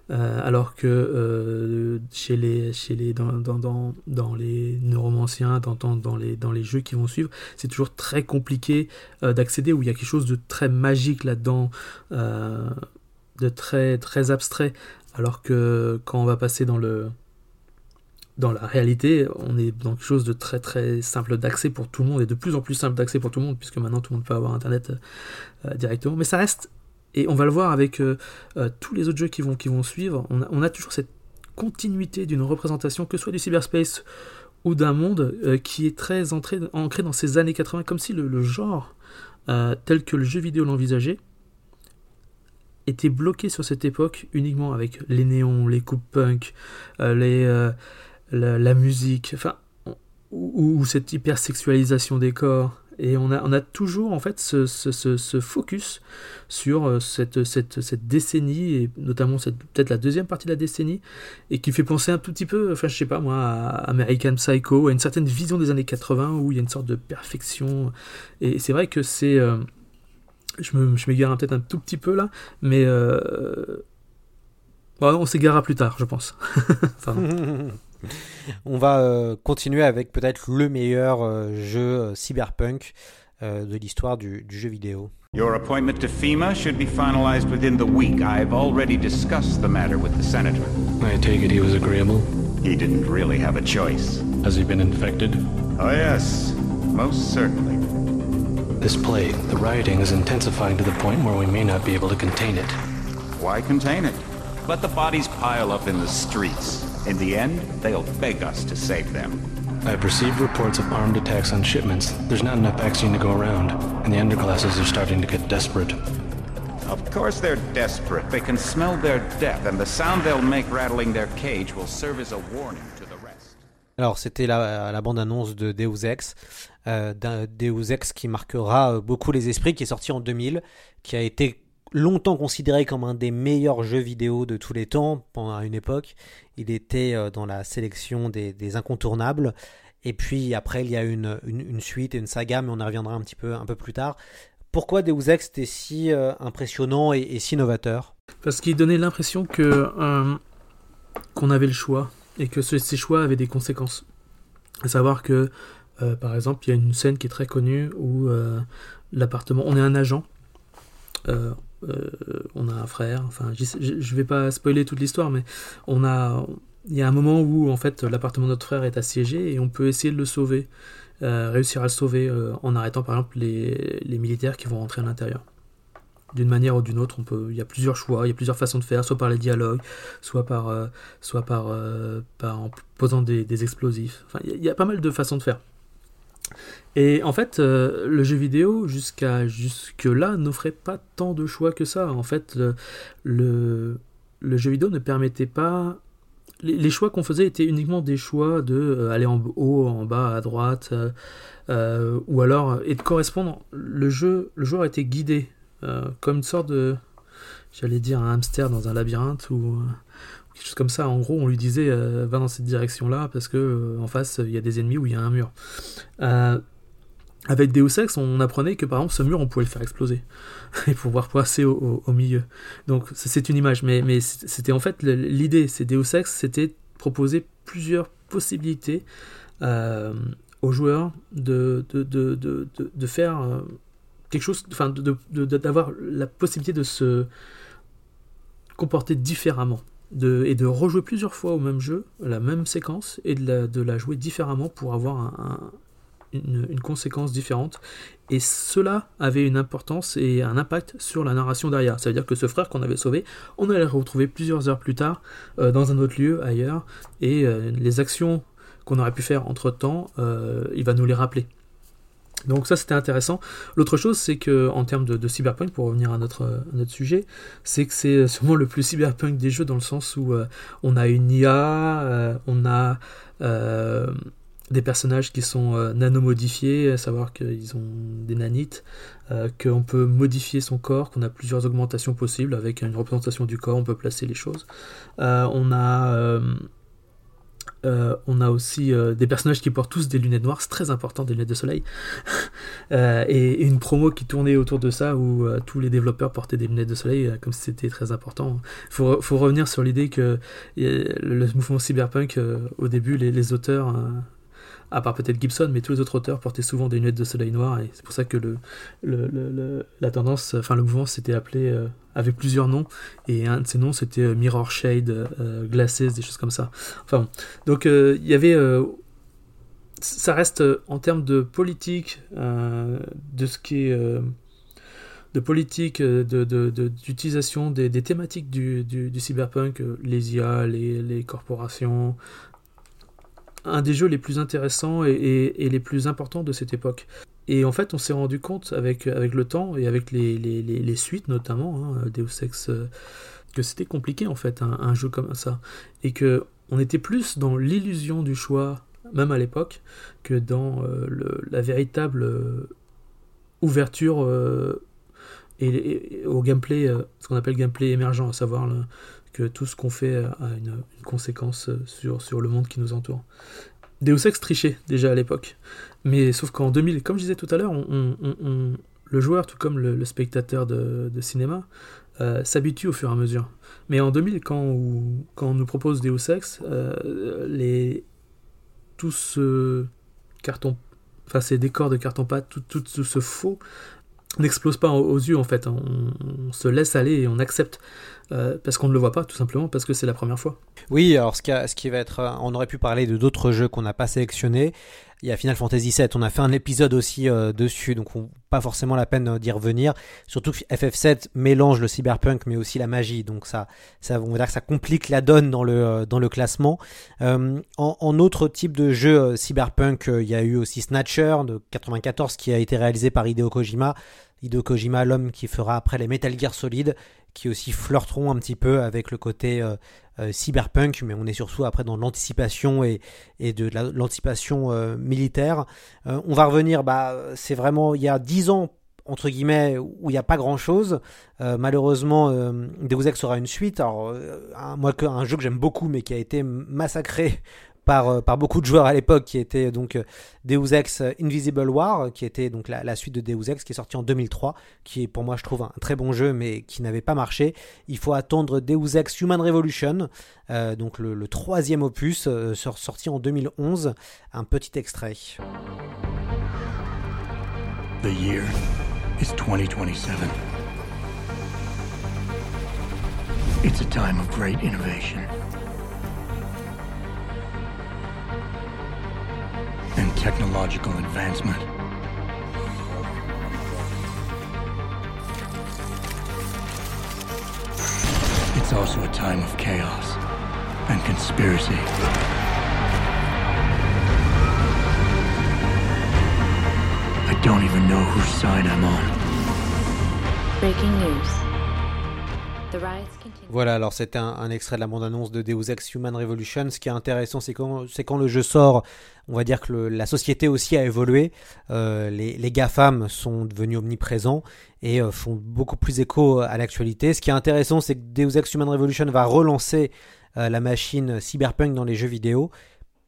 alors que chez les, chez les, dans, dans, dans, dans les neuromanciens, dans, dans, les, dans les jeux qui vont suivre, c'est toujours très compliqué d'accéder, où il y a quelque chose de très magique là-dedans, de très, très abstrait, alors que quand on va passer dans le, dans la réalité, on est dans quelque chose de très très simple d'accès pour tout le monde et de plus en plus simple d'accès pour tout le monde, puisque maintenant tout le monde peut avoir Internet euh, directement. Mais ça reste, et on va le voir avec euh, euh, tous les autres jeux qui vont, qui vont suivre, on a, toujours cette continuité d'une représentation, que ce soit du cyberspace ou d'un monde qui est très entré, ancré dans ces années 80, comme si le, genre tel que le jeu vidéo l'envisageait était bloqué sur cette époque uniquement avec les néons, les coupes punk, les la, musique, enfin, ou, cette hypersexualisation des corps. Et on a, toujours en fait ce, focus sur euh, cette, décennie, et notamment peut-être la deuxième partie de la décennie, et qui fait penser un tout petit peu, enfin je sais pas moi, à American Psycho, à une certaine vision des années 80 où il y a une sorte de perfection. Et c'est vrai que c'est... Euh, je m'égare peut-être un tout petit peu là, mais... Euh, on s'égarera plus tard, je pense. On va euh, continuer avec peut-être le meilleur euh, jeu euh, cyberpunk de l'histoire du, du jeu vidéo. Your appointment to FEMA should be finalized within the week. I've already discussed the matter with the senator. I take it he was agreeable? He didn't really have a choice. Has he been infected? Oh, yes, most certainly. This plague, the rioting is intensifying to the point where we may not be able to contain it. Why contain it? Let the bodies pile up in the streets. In the end, they'll beg us to save them. I've received reports of armed attacks on shipments. There's not enough vaccine to go around, and the underclasses are starting to get desperate. Of course they're desperate. They can smell their death, and the sound they'll make rattling their cage will serve as a warning to the rest. Alors, c'était la, la bande-annonce de Deus Ex, euh, Deus Ex qui marquera euh, beaucoup les esprits, qui est sorti en 2000, qui a été longtemps considéré comme un des meilleurs jeux vidéo de tous les temps pendant une époque. Il était euh, dans la sélection des, incontournables. Et puis après, il y a une, suite et une saga, mais on y reviendra un petit peu, un peu plus tard. Pourquoi Deus Ex était si euh, impressionnant et, si novateur? Parce qu'il donnait l'impression que qu'on avait le choix et que ces choix avaient des conséquences. À savoir que, par exemple, il y a une scène qui est très connue où l'appartement, on est un agent, euh, on a un frère, enfin je vais pas spoiler toute l'histoire, mais on a, il y a un moment où en fait l'appartement de notre frère est assiégé et on peut essayer de le sauver, euh, réussir à le sauver euh, en arrêtant par exemple les, militaires qui vont rentrer à l'intérieur. D'une manière ou d'une autre, on peut, il y a plusieurs choix, il y a plusieurs façons de faire, soit par les dialogues, soit par, soit par, par en posant des, explosifs. Enfin, il y, a pas mal de façons de faire. Et en fait, euh, le jeu vidéo, jusqu'à jusque-là, n'offrait pas tant de choix que ça. En fait, le, le, jeu vidéo ne permettait pas... Les, choix qu'on faisait étaient uniquement des choix de euh, aller en haut, en bas, à droite, euh, ou alors, et de correspondre. Le, jeu, le joueur était guidé, comme une sorte de... J'allais dire un hamster dans un labyrinthe, ou quelque chose comme ça. En gros, on lui disait va dans cette direction-là parce que en face il y a des ennemis ou il y a un mur. Avec Deus Ex, on apprenait que par exemple ce mur, on pouvait le faire exploser et pouvoir passer au, milieu. Donc c'est une image, mais, c'était en fait l'idée. C'est Deus Ex, c'était proposer plusieurs possibilités euh, aux joueurs de, faire euh, quelque chose, enfin d'avoir la possibilité de se comporter différemment. De, et de rejouer plusieurs fois au même jeu, la même séquence, et de la, de la jouer différemment pour avoir un, une, conséquence différente. Et cela avait une importance et un impact sur la narration derrière. Ça veut dire que ce frère qu'on avait sauvé, on allait le retrouver plusieurs heures plus tard euh, dans un autre lieu ailleurs. Et euh, les actions qu'on aurait pu faire entre temps, euh, il va nous les rappeler. Donc ça c'était intéressant. L'autre chose c'est que en termes de, cyberpunk, pour revenir à notre, sujet, c'est que c'est sûrement le plus cyberpunk des jeux dans le sens où on a une IA, on a des personnages qui sont euh, nanomodifiés, à savoir qu'ils ont des nanites, euh, qu'on peut modifier son corps, qu'on a plusieurs augmentations possibles avec une représentation du corps, on peut placer les choses. Euh, on a euh, on a aussi euh, des personnages qui portent tous des lunettes noires, c'est très important, des lunettes de soleil. Euh, et, une promo qui tournait autour de ça où tous les développeurs portaient des lunettes de soleil, comme si c'était très important. Il faut, revenir sur l'idée que le mouvement cyberpunk, au début, les, auteurs, à part peut-être Gibson, mais tous les autres auteurs portaient souvent des lunettes de soleil noires, et c'est pour ça que le, la tendance, enfin le mouvement s'était appelé, euh, avait plusieurs noms, et un de ces noms c'était euh, Mirror Shade, euh, Glasses, des choses comme ça. Enfin. Donc euh, il y avait. euh, ça reste en termes de politique, de ce qui est. de politique, euh, de, de- de- d'utilisation des, thématiques du, du, cyberpunk, les IA, les, les corporations, un des jeux les plus intéressants et, les plus importants de cette époque. Et en fait, on s'est rendu compte avec, avec le temps et avec les, les, suites notamment, hein, Deus Ex, euh, que c'était compliqué en fait, un, jeu comme ça. Et que on était plus dans l'illusion du choix, même à l'époque, que dans euh, la véritable euh, ouverture et, au gameplay, ce qu'on appelle gameplay émergent, à savoir que tout ce qu'on fait a une, conséquence euh, sur, sur le monde qui nous entoure. Deus Ex trichait déjà à l'époque. Mais sauf qu'en 2000, comme je disais tout à l'heure, le joueur, tout comme le, spectateur de, cinéma, euh, s'habitue au fur et à mesure. Mais en 2000, quand, on- nous propose Deus Ex, euh, tout ce carton, enfin ces décors de carton-pâte, tout ce faux n'explose pas aux, yeux en fait. On, on se laisse aller et on accepte euh, parce qu'on ne le voit pas, tout simplement parce que c'est la première fois. Oui, alors ce qui, ce qui va être, euh, on aurait pu parler de d'autres jeux qu'on n'a pas sélectionnés. Il y a Final Fantasy VII, on a fait un épisode aussi euh, dessus, donc on, pas forcément la peine euh, d'y revenir. Surtout que FF7 mélange le cyberpunk mais aussi la magie, donc ça, ça, on va dire que ça complique la donne dans le euh, dans le classement. En, autre type de jeu cyberpunk, il y a eu aussi Snatcher de 94 qui a été réalisé par Hideo Kojima. Hideo Kojima, l'homme qui fera après les Metal Gear Solid, qui aussi flirteront un petit peu avec le côté euh, cyberpunk, mais on est surtout après dans l'anticipation et, de la- l'anticipation euh, militaire. Euh, on va revenir, bah, c'est vraiment il y a 10 ans entre guillemets où il n'y a pas grand chose. malheureusement, Deus Ex aura une suite. Alors, moi, un jeu que j'aime beaucoup, mais qui a été massacré par, euh, par beaucoup de joueurs à l'époque, qui était donc euh, Deus Ex Invisible War, qui était donc la, suite de Deus Ex, qui est sorti en 2003, qui est pour moi, je trouve, un très bon jeu, mais qui n'avait pas marché. Il faut attendre Deus Ex Human Revolution, euh, donc le, troisième opus, euh, sor- sorti en 2011. Un petit extrait. The year is 2027. It's a time of great innovation. And technological advancement. It's also a time of chaos and conspiracy. I don't even know whose side I'm on. Breaking news. The riots. Voilà, alors c'était un, extrait de la bande-annonce de Deus Ex Human Revolution. Ce qui est intéressant, c'est quand, le jeu sort, on va dire que la société aussi a évolué. Euh, les, les GAFAM sont devenus omniprésents et euh, font beaucoup plus écho à l'actualité. Ce qui est intéressant, c'est que Deus Ex Human Revolution va relancer euh, la machine cyberpunk dans les jeux vidéo.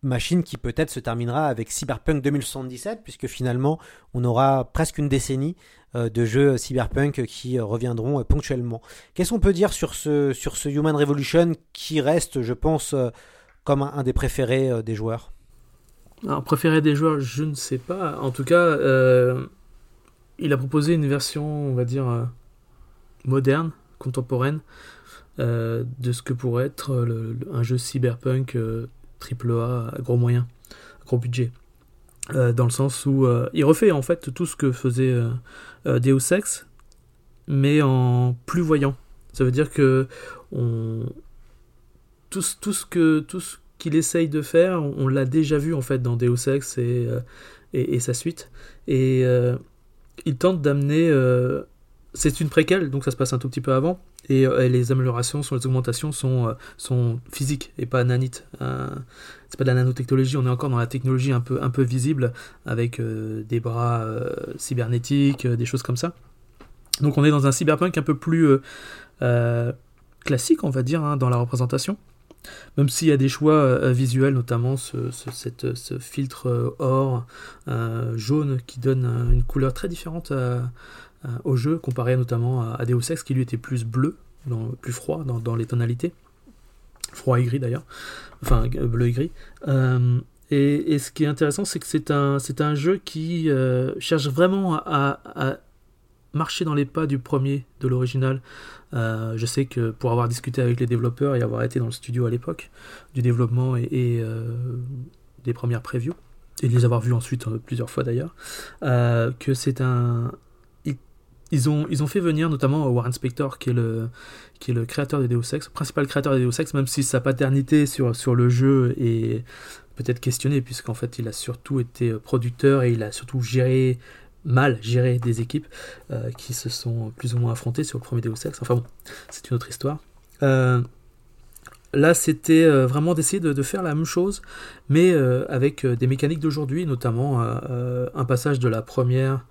Machine qui peut-être se terminera avec Cyberpunk 2077, puisque finalement on aura presque une décennie euh, de jeux cyberpunk qui reviendront euh, ponctuellement. Qu'est-ce qu'on peut dire sur ce, Human Revolution qui reste, je pense, euh, comme un, des préférés des joueurs? Alors, préféré des joueurs, je ne sais pas. En tout cas, il a proposé une version, on va dire, moderne, contemporaine, de ce que pourrait être un jeu cyberpunk triple A gros moyens, à gros budget. Euh, dans le sens où euh, il refait en fait tout ce que faisait euh, euh, Deus Ex, mais en plus voyant. Ça veut dire que tout, ce- que tout ce qu'il essaye de faire, on, l'a déjà vu en fait dans Deus Ex et, sa suite. Et il tente d'amener. c'est une préquelle, donc ça se passe un tout petit peu avant. Et, euh, et les améliorations, sont, les augmentations sont, euh, sont physiques et pas nanites. Euh, c'est pas de la nanotechnologie, on est encore dans la technologie un peu, un peu visible avec des bras cybernétiques, des choses comme ça. Donc on est dans un cyberpunk un peu plus classique, on va dire, hein, dans la représentation. même s'il y a des choix visuels, notamment ce, ce filtre or jaune qui donne une couleur très différente au jeu, comparé notamment à, Deus Ex qui lui était plus bleu, plus froid dans, les tonalités, froid et gris d'ailleurs, enfin bleu et gris. Et, ce qui est intéressant, c'est que c'est un, c'est un jeu qui cherche vraiment à, marcher dans les pas du premier, de l'original. Euh, je sais que pour avoir discuté avec les développeurs et avoir été dans le studio à l'époque du développement et, euh, des premières previews, et de les avoir vus ensuite euh, plusieurs fois d'ailleurs, que c'est un. Ils ont, ils ont fait venir notamment Warren Spector, qui est le, qui est le créateur des Deus Ex, principal créateur des Deus Ex, même si sa paternité sur, sur le jeu est peut-être questionnée, puisqu'en fait il a surtout été producteur et il a surtout géré mal gérer des équipes euh, qui se sont plus ou moins affrontées sur le premier Deus Ex. Enfin bon, c'est une autre histoire. Euh, là, c'était euh, vraiment d'essayer de, faire la même chose, mais avec des mécaniques d'aujourd'hui, notamment un passage de la première,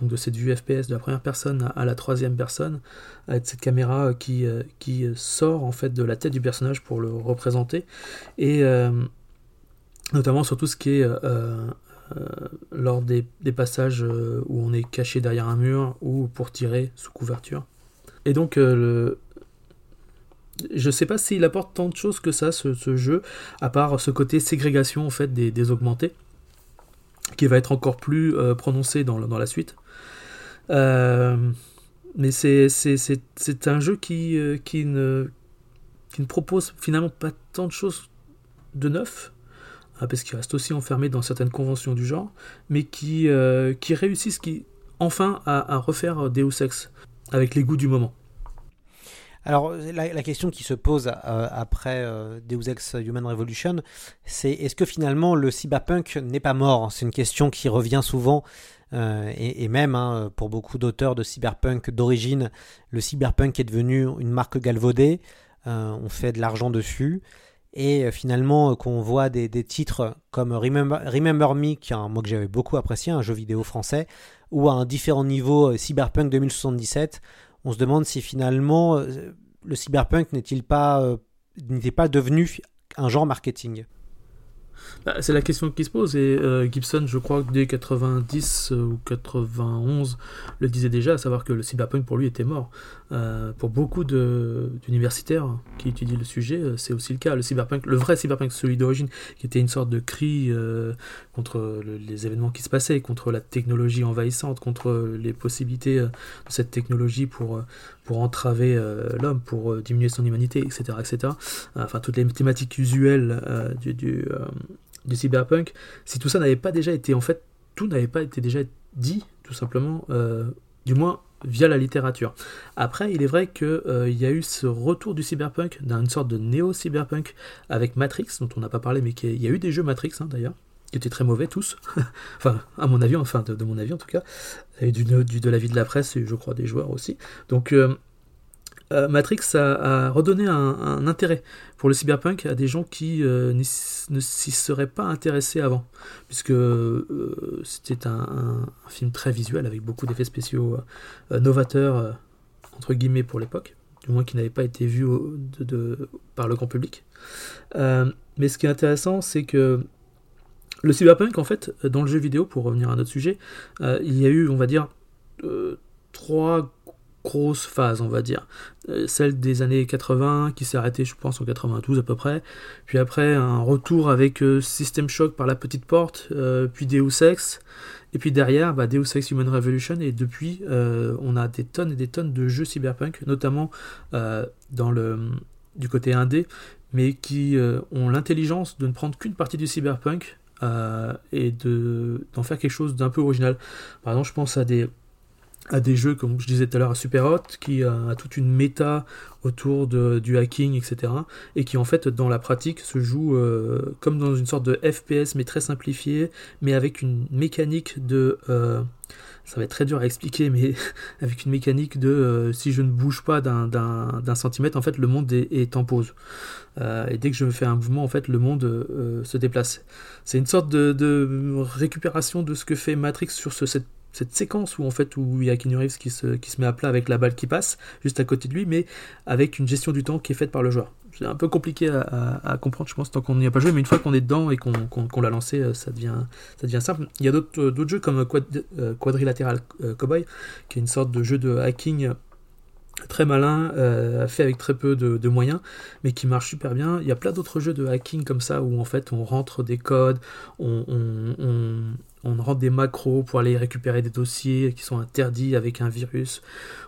donc de cette vue FPS de la première personne à, la troisième personne, avec cette caméra qui, qui sort en fait de la tête du personnage pour le représenter, et notamment sur tout ce qui est euh, lors des, passages euh, où on est caché derrière un mur ou pour tirer sous couverture. Et donc, euh, le... je sais pas s'il apporte tant de choses que ça, ce, jeu, à part ce côté ségrégation en fait des, augmentés, qui va être encore plus prononcé dans, la suite. Mais c'est un jeu qui, qui, ne, qui ne propose finalement pas tant de choses de neuf, ah, parce qu'il reste aussi enfermé dans certaines conventions du genre, mais qui, euh, qui réussissent qui, enfin à, refaire Deus Ex avec les goûts du moment. Alors la, question qui se pose euh, après euh, Deus Ex Human Revolution, c'est est-ce que finalement le cyberpunk n'est pas mort? C'est une question qui revient souvent et, même hein, pour beaucoup d'auteurs de cyberpunk d'origine, le cyberpunk est devenu une marque galvaudée, on fait de l'argent dessus et euh, finalement euh, qu'on voit des, titres comme Remember, Me, qui est un mot que j'avais beaucoup apprécié, un jeu vidéo français, ou à un différent niveau euh, Cyberpunk 2077, on se demande si finalement le cyberpunk n'est-il pas n'était pas devenu un genre marketing. Bah, c'est la question qui se pose et euh, Gibson, je crois que dès 90 euh, ou 91 le disait déjà, à savoir que le cyberpunk pour lui était mort. Euh, pour beaucoup d'universitaires qui étudient le sujet, c'est aussi le cas. Le cyberpunk, le vrai cyberpunk, celui d'origine, qui était une sorte de cri contre les événements qui se passaient, contre la technologie envahissante, contre les possibilités de cette technologie pour pour entraver l'homme, pour diminuer son humanité, etc., etc. Enfin, toutes les thématiques usuelles du, cyberpunk, si tout ça n'avait pas déjà été, en fait, tout n'avait pas été déjà dit, tout simplement, euh, du moins via la littérature. Après, il est vrai qu'il euh, y a eu ce retour du cyberpunk, d'une sorte de néo-cyberpunk avec Matrix, dont on n'a pas parlé, mais il y a eu des jeux Matrix hein, d'ailleurs, étaient très mauvais tous, enfin à mon avis, enfin de, mon avis en tout cas, et du, de l'avis de la presse et je crois des joueurs aussi. Donc euh, euh, Matrix a, redonné un, intérêt pour le cyberpunk à des gens qui euh, ne s'y seraient pas intéressés avant, puisque c'était un, film très visuel avec beaucoup d'effets spéciaux novateurs, entre guillemets, pour l'époque, du moins qui n'avait pas été vu par le grand public. mais ce qui est intéressant, c'est que le cyberpunk, en fait, dans le jeu vidéo, pour revenir à notre sujet, il y a eu, on va dire, trois grosse phase, on va dire. Euh, celle des années 80 qui s'est arrêtée, je pense, en 92 à peu près. Puis après, un retour avec euh, System Shock par la petite porte, euh, puis Deus Ex. Et puis derrière, bah, Deus Ex Human Revolution. Et depuis, on a des tonnes et des tonnes de jeux cyberpunk, notamment dans le, du côté indé, mais qui ont l'intelligence de ne prendre qu'une partie du cyberpunk et d'en faire quelque chose d'un peu original. Par exemple, je pense à des à des jeux, comme je disais tout à l'heure, à Superhot, qui a, toute une méta autour de, du hacking, etc. Et qui en fait, dans la pratique, se joue euh, comme dans une sorte de FPS, mais très simplifié, mais avec une mécanique de... Euh, ça va être très dur à expliquer, mais avec une mécanique de euh, si je ne bouge pas d'un centimètre, en fait, le monde est, en pause. et dès que je fais un mouvement, en fait, le monde se déplace. C'est une sorte de, récupération de ce que fait Matrix sur ce, cette séquence où en fait où il y a Keanu Reeves qui se met à plat avec la balle qui passe juste à côté de lui, mais avec une gestion du temps qui est faite par le joueur. C'est un peu compliqué à, comprendre, je pense, tant qu'on n'y a pas joué, mais une fois qu'on est dedans et qu'on l'a lancé, euh, ça devient, ça devient simple. Il y a d'autres euh, jeux comme Quadrilateral Cowboy, qui est une sorte de jeu de hacking très malin, fait avec très peu de, moyens, mais qui marche super bien. Il y a plein d'autres jeux de hacking comme ça où en fait on rentre des codes, on, on rentre des macros pour aller récupérer des dossiers qui sont interdits avec un virus.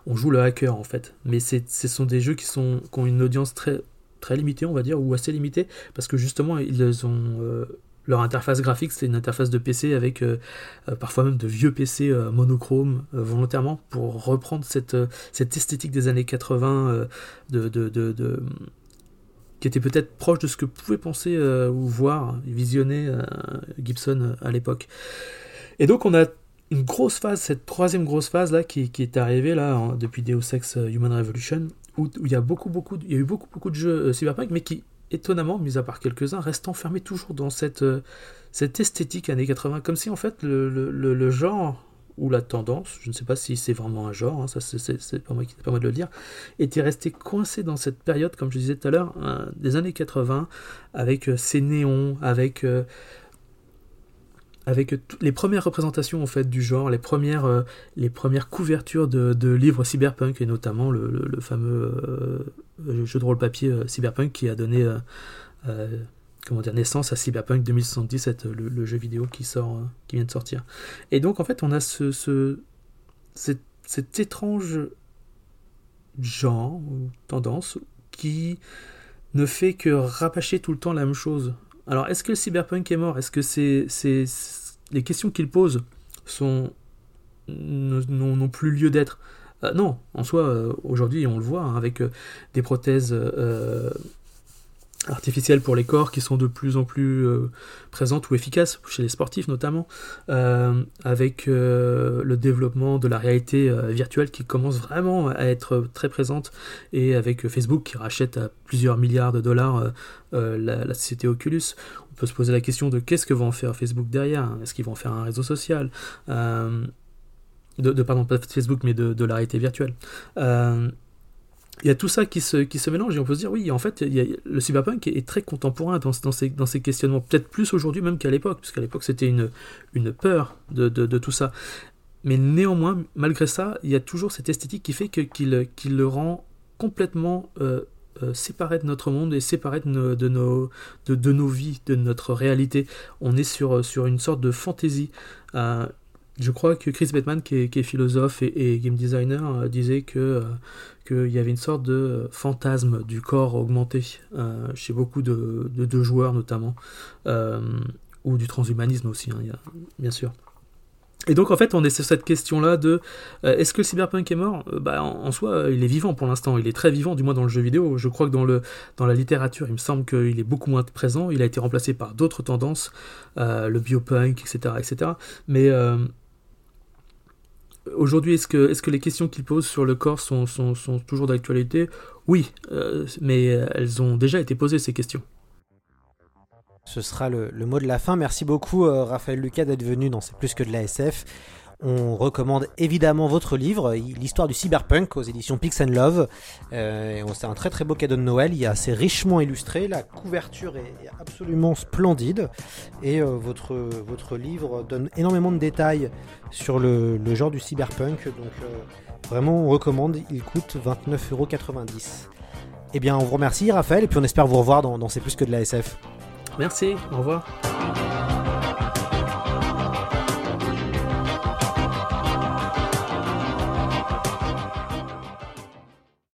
On joue le hacker en fait. Mais ce sont des jeux qui, sont, qui ont une audience très, très limitée, on va dire, ou assez limitée, parce que justement, ils ont. Euh, leur interface graphique, c'est une interface de PC avec euh, euh, parfois même de vieux PC monochrome volontairement pour reprendre cette, esthétique des années 80 de, de, de qui était peut-être proche de ce que pouvait penser ou voir, visionner Gibson à l'époque. Et donc on a une grosse phase, cette troisième grosse phase là qui, est arrivée là depuis Deus Ex Human Revolution, où, il y a beaucoup eu beaucoup de jeux cyberpunk, mais qui étonnamment, mis à part quelques-uns, restent enfermés toujours dans cette cette esthétique années 80, comme si en fait le, genre ou la tendance, je ne sais pas si c'est vraiment un genre, hein, ça c'est pas moi qui pas moi de le dire, était resté coincé dans cette période, comme je disais tout à l'heure, hein, des années 80, avec euh, ces néons, avec euh, avec les premières représentations en fait du genre, les premières, euh, les premières couvertures de, livres cyberpunk et notamment le, fameux jeu de rôle papier cyberpunk qui a donné comment dire, naissance à Cyberpunk 2077, le, le, jeu vidéo qui sort, euh, qui vient de sortir. Et donc en fait, on a ce, ce cet, étrange genre ou tendance qui ne fait que rabâcher tout le temps la même chose. Alors, est-ce que le cyberpunk est mort? Est-ce que c'est, les questions qu'il pose sont n'ont plus lieu d'être? Euh, Non, en soi, euh, aujourd'hui, on le voit hein, avec des prothèses artificielles pour les corps qui sont de plus en plus euh, présentes ou efficaces chez les sportifs notamment, euh, avec euh, le développement de la réalité virtuelle qui commence vraiment à être très présente et avec Facebook qui rachète à plusieurs milliards de dollars la, société Oculus. On peut se poser la question de qu'est-ce que va en faire Facebook derrière? Est-ce qu'ils vont en faire un réseau social? De, pardon, pas Facebook mais de la réalité virtuelle il y a tout ça qui se, qui se mélange et on peut se dire oui en fait le cyberpunk est, très contemporain dans, dans, ces, dans ces questionnements peut-être plus aujourd'hui même qu'à l'époque puisqu'à l'époque c'était une, une peur de, de, tout ça mais néanmoins malgré ça il y a toujours cette esthétique qui fait qu'il le rend complètement euh, euh, séparé de notre monde et séparé de nos, de, nos, de, nos vies, de notre réalité. On est sur, sur une sorte de fantaisie. Euh, je crois que Chris Batman, qui est, philosophe et, game designer, disait que qu'il y avait une sorte de fantasme du corps augmenté euh, chez beaucoup de, joueurs notamment, euh, ou du transhumanisme aussi, hein, bien sûr. Et donc en fait on est sur cette question-là de euh, est-ce que cyberpunk est mort? Bah, en, soi il est vivant pour l'instant, il est très vivant du moins dans le jeu vidéo. Je crois que dans, le, dans la littérature il me semble qu'il est beaucoup moins présent, il a été remplacé par d'autres tendances, le biopunk, etc. etc. Mais Aujourd'hui, est-ce que, les questions qu'il pose sur le corps sont, toujours d'actualité? Oui, euh, mais elles ont déjà été posées, ces questions. Ce sera le, le mot de la fin. Merci beaucoup, euh, Raphaël Lucas, d'être venu dans C'est plus que de la SF. On recommande évidemment votre livre, L'histoire du cyberpunk aux éditions Pix and Love. Euh, c'est un très très beau cadeau de Noël. Il est assez richement illustré. La couverture est absolument splendide. Et euh, votre, livre donne énormément de détails sur le, genre du cyberpunk. Donc euh, vraiment, on recommande. Il coûte 29,90€. Eh bien, on vous remercie, Raphaël, et puis on espère vous revoir dans C'est plus que de la SF. Merci, au revoir.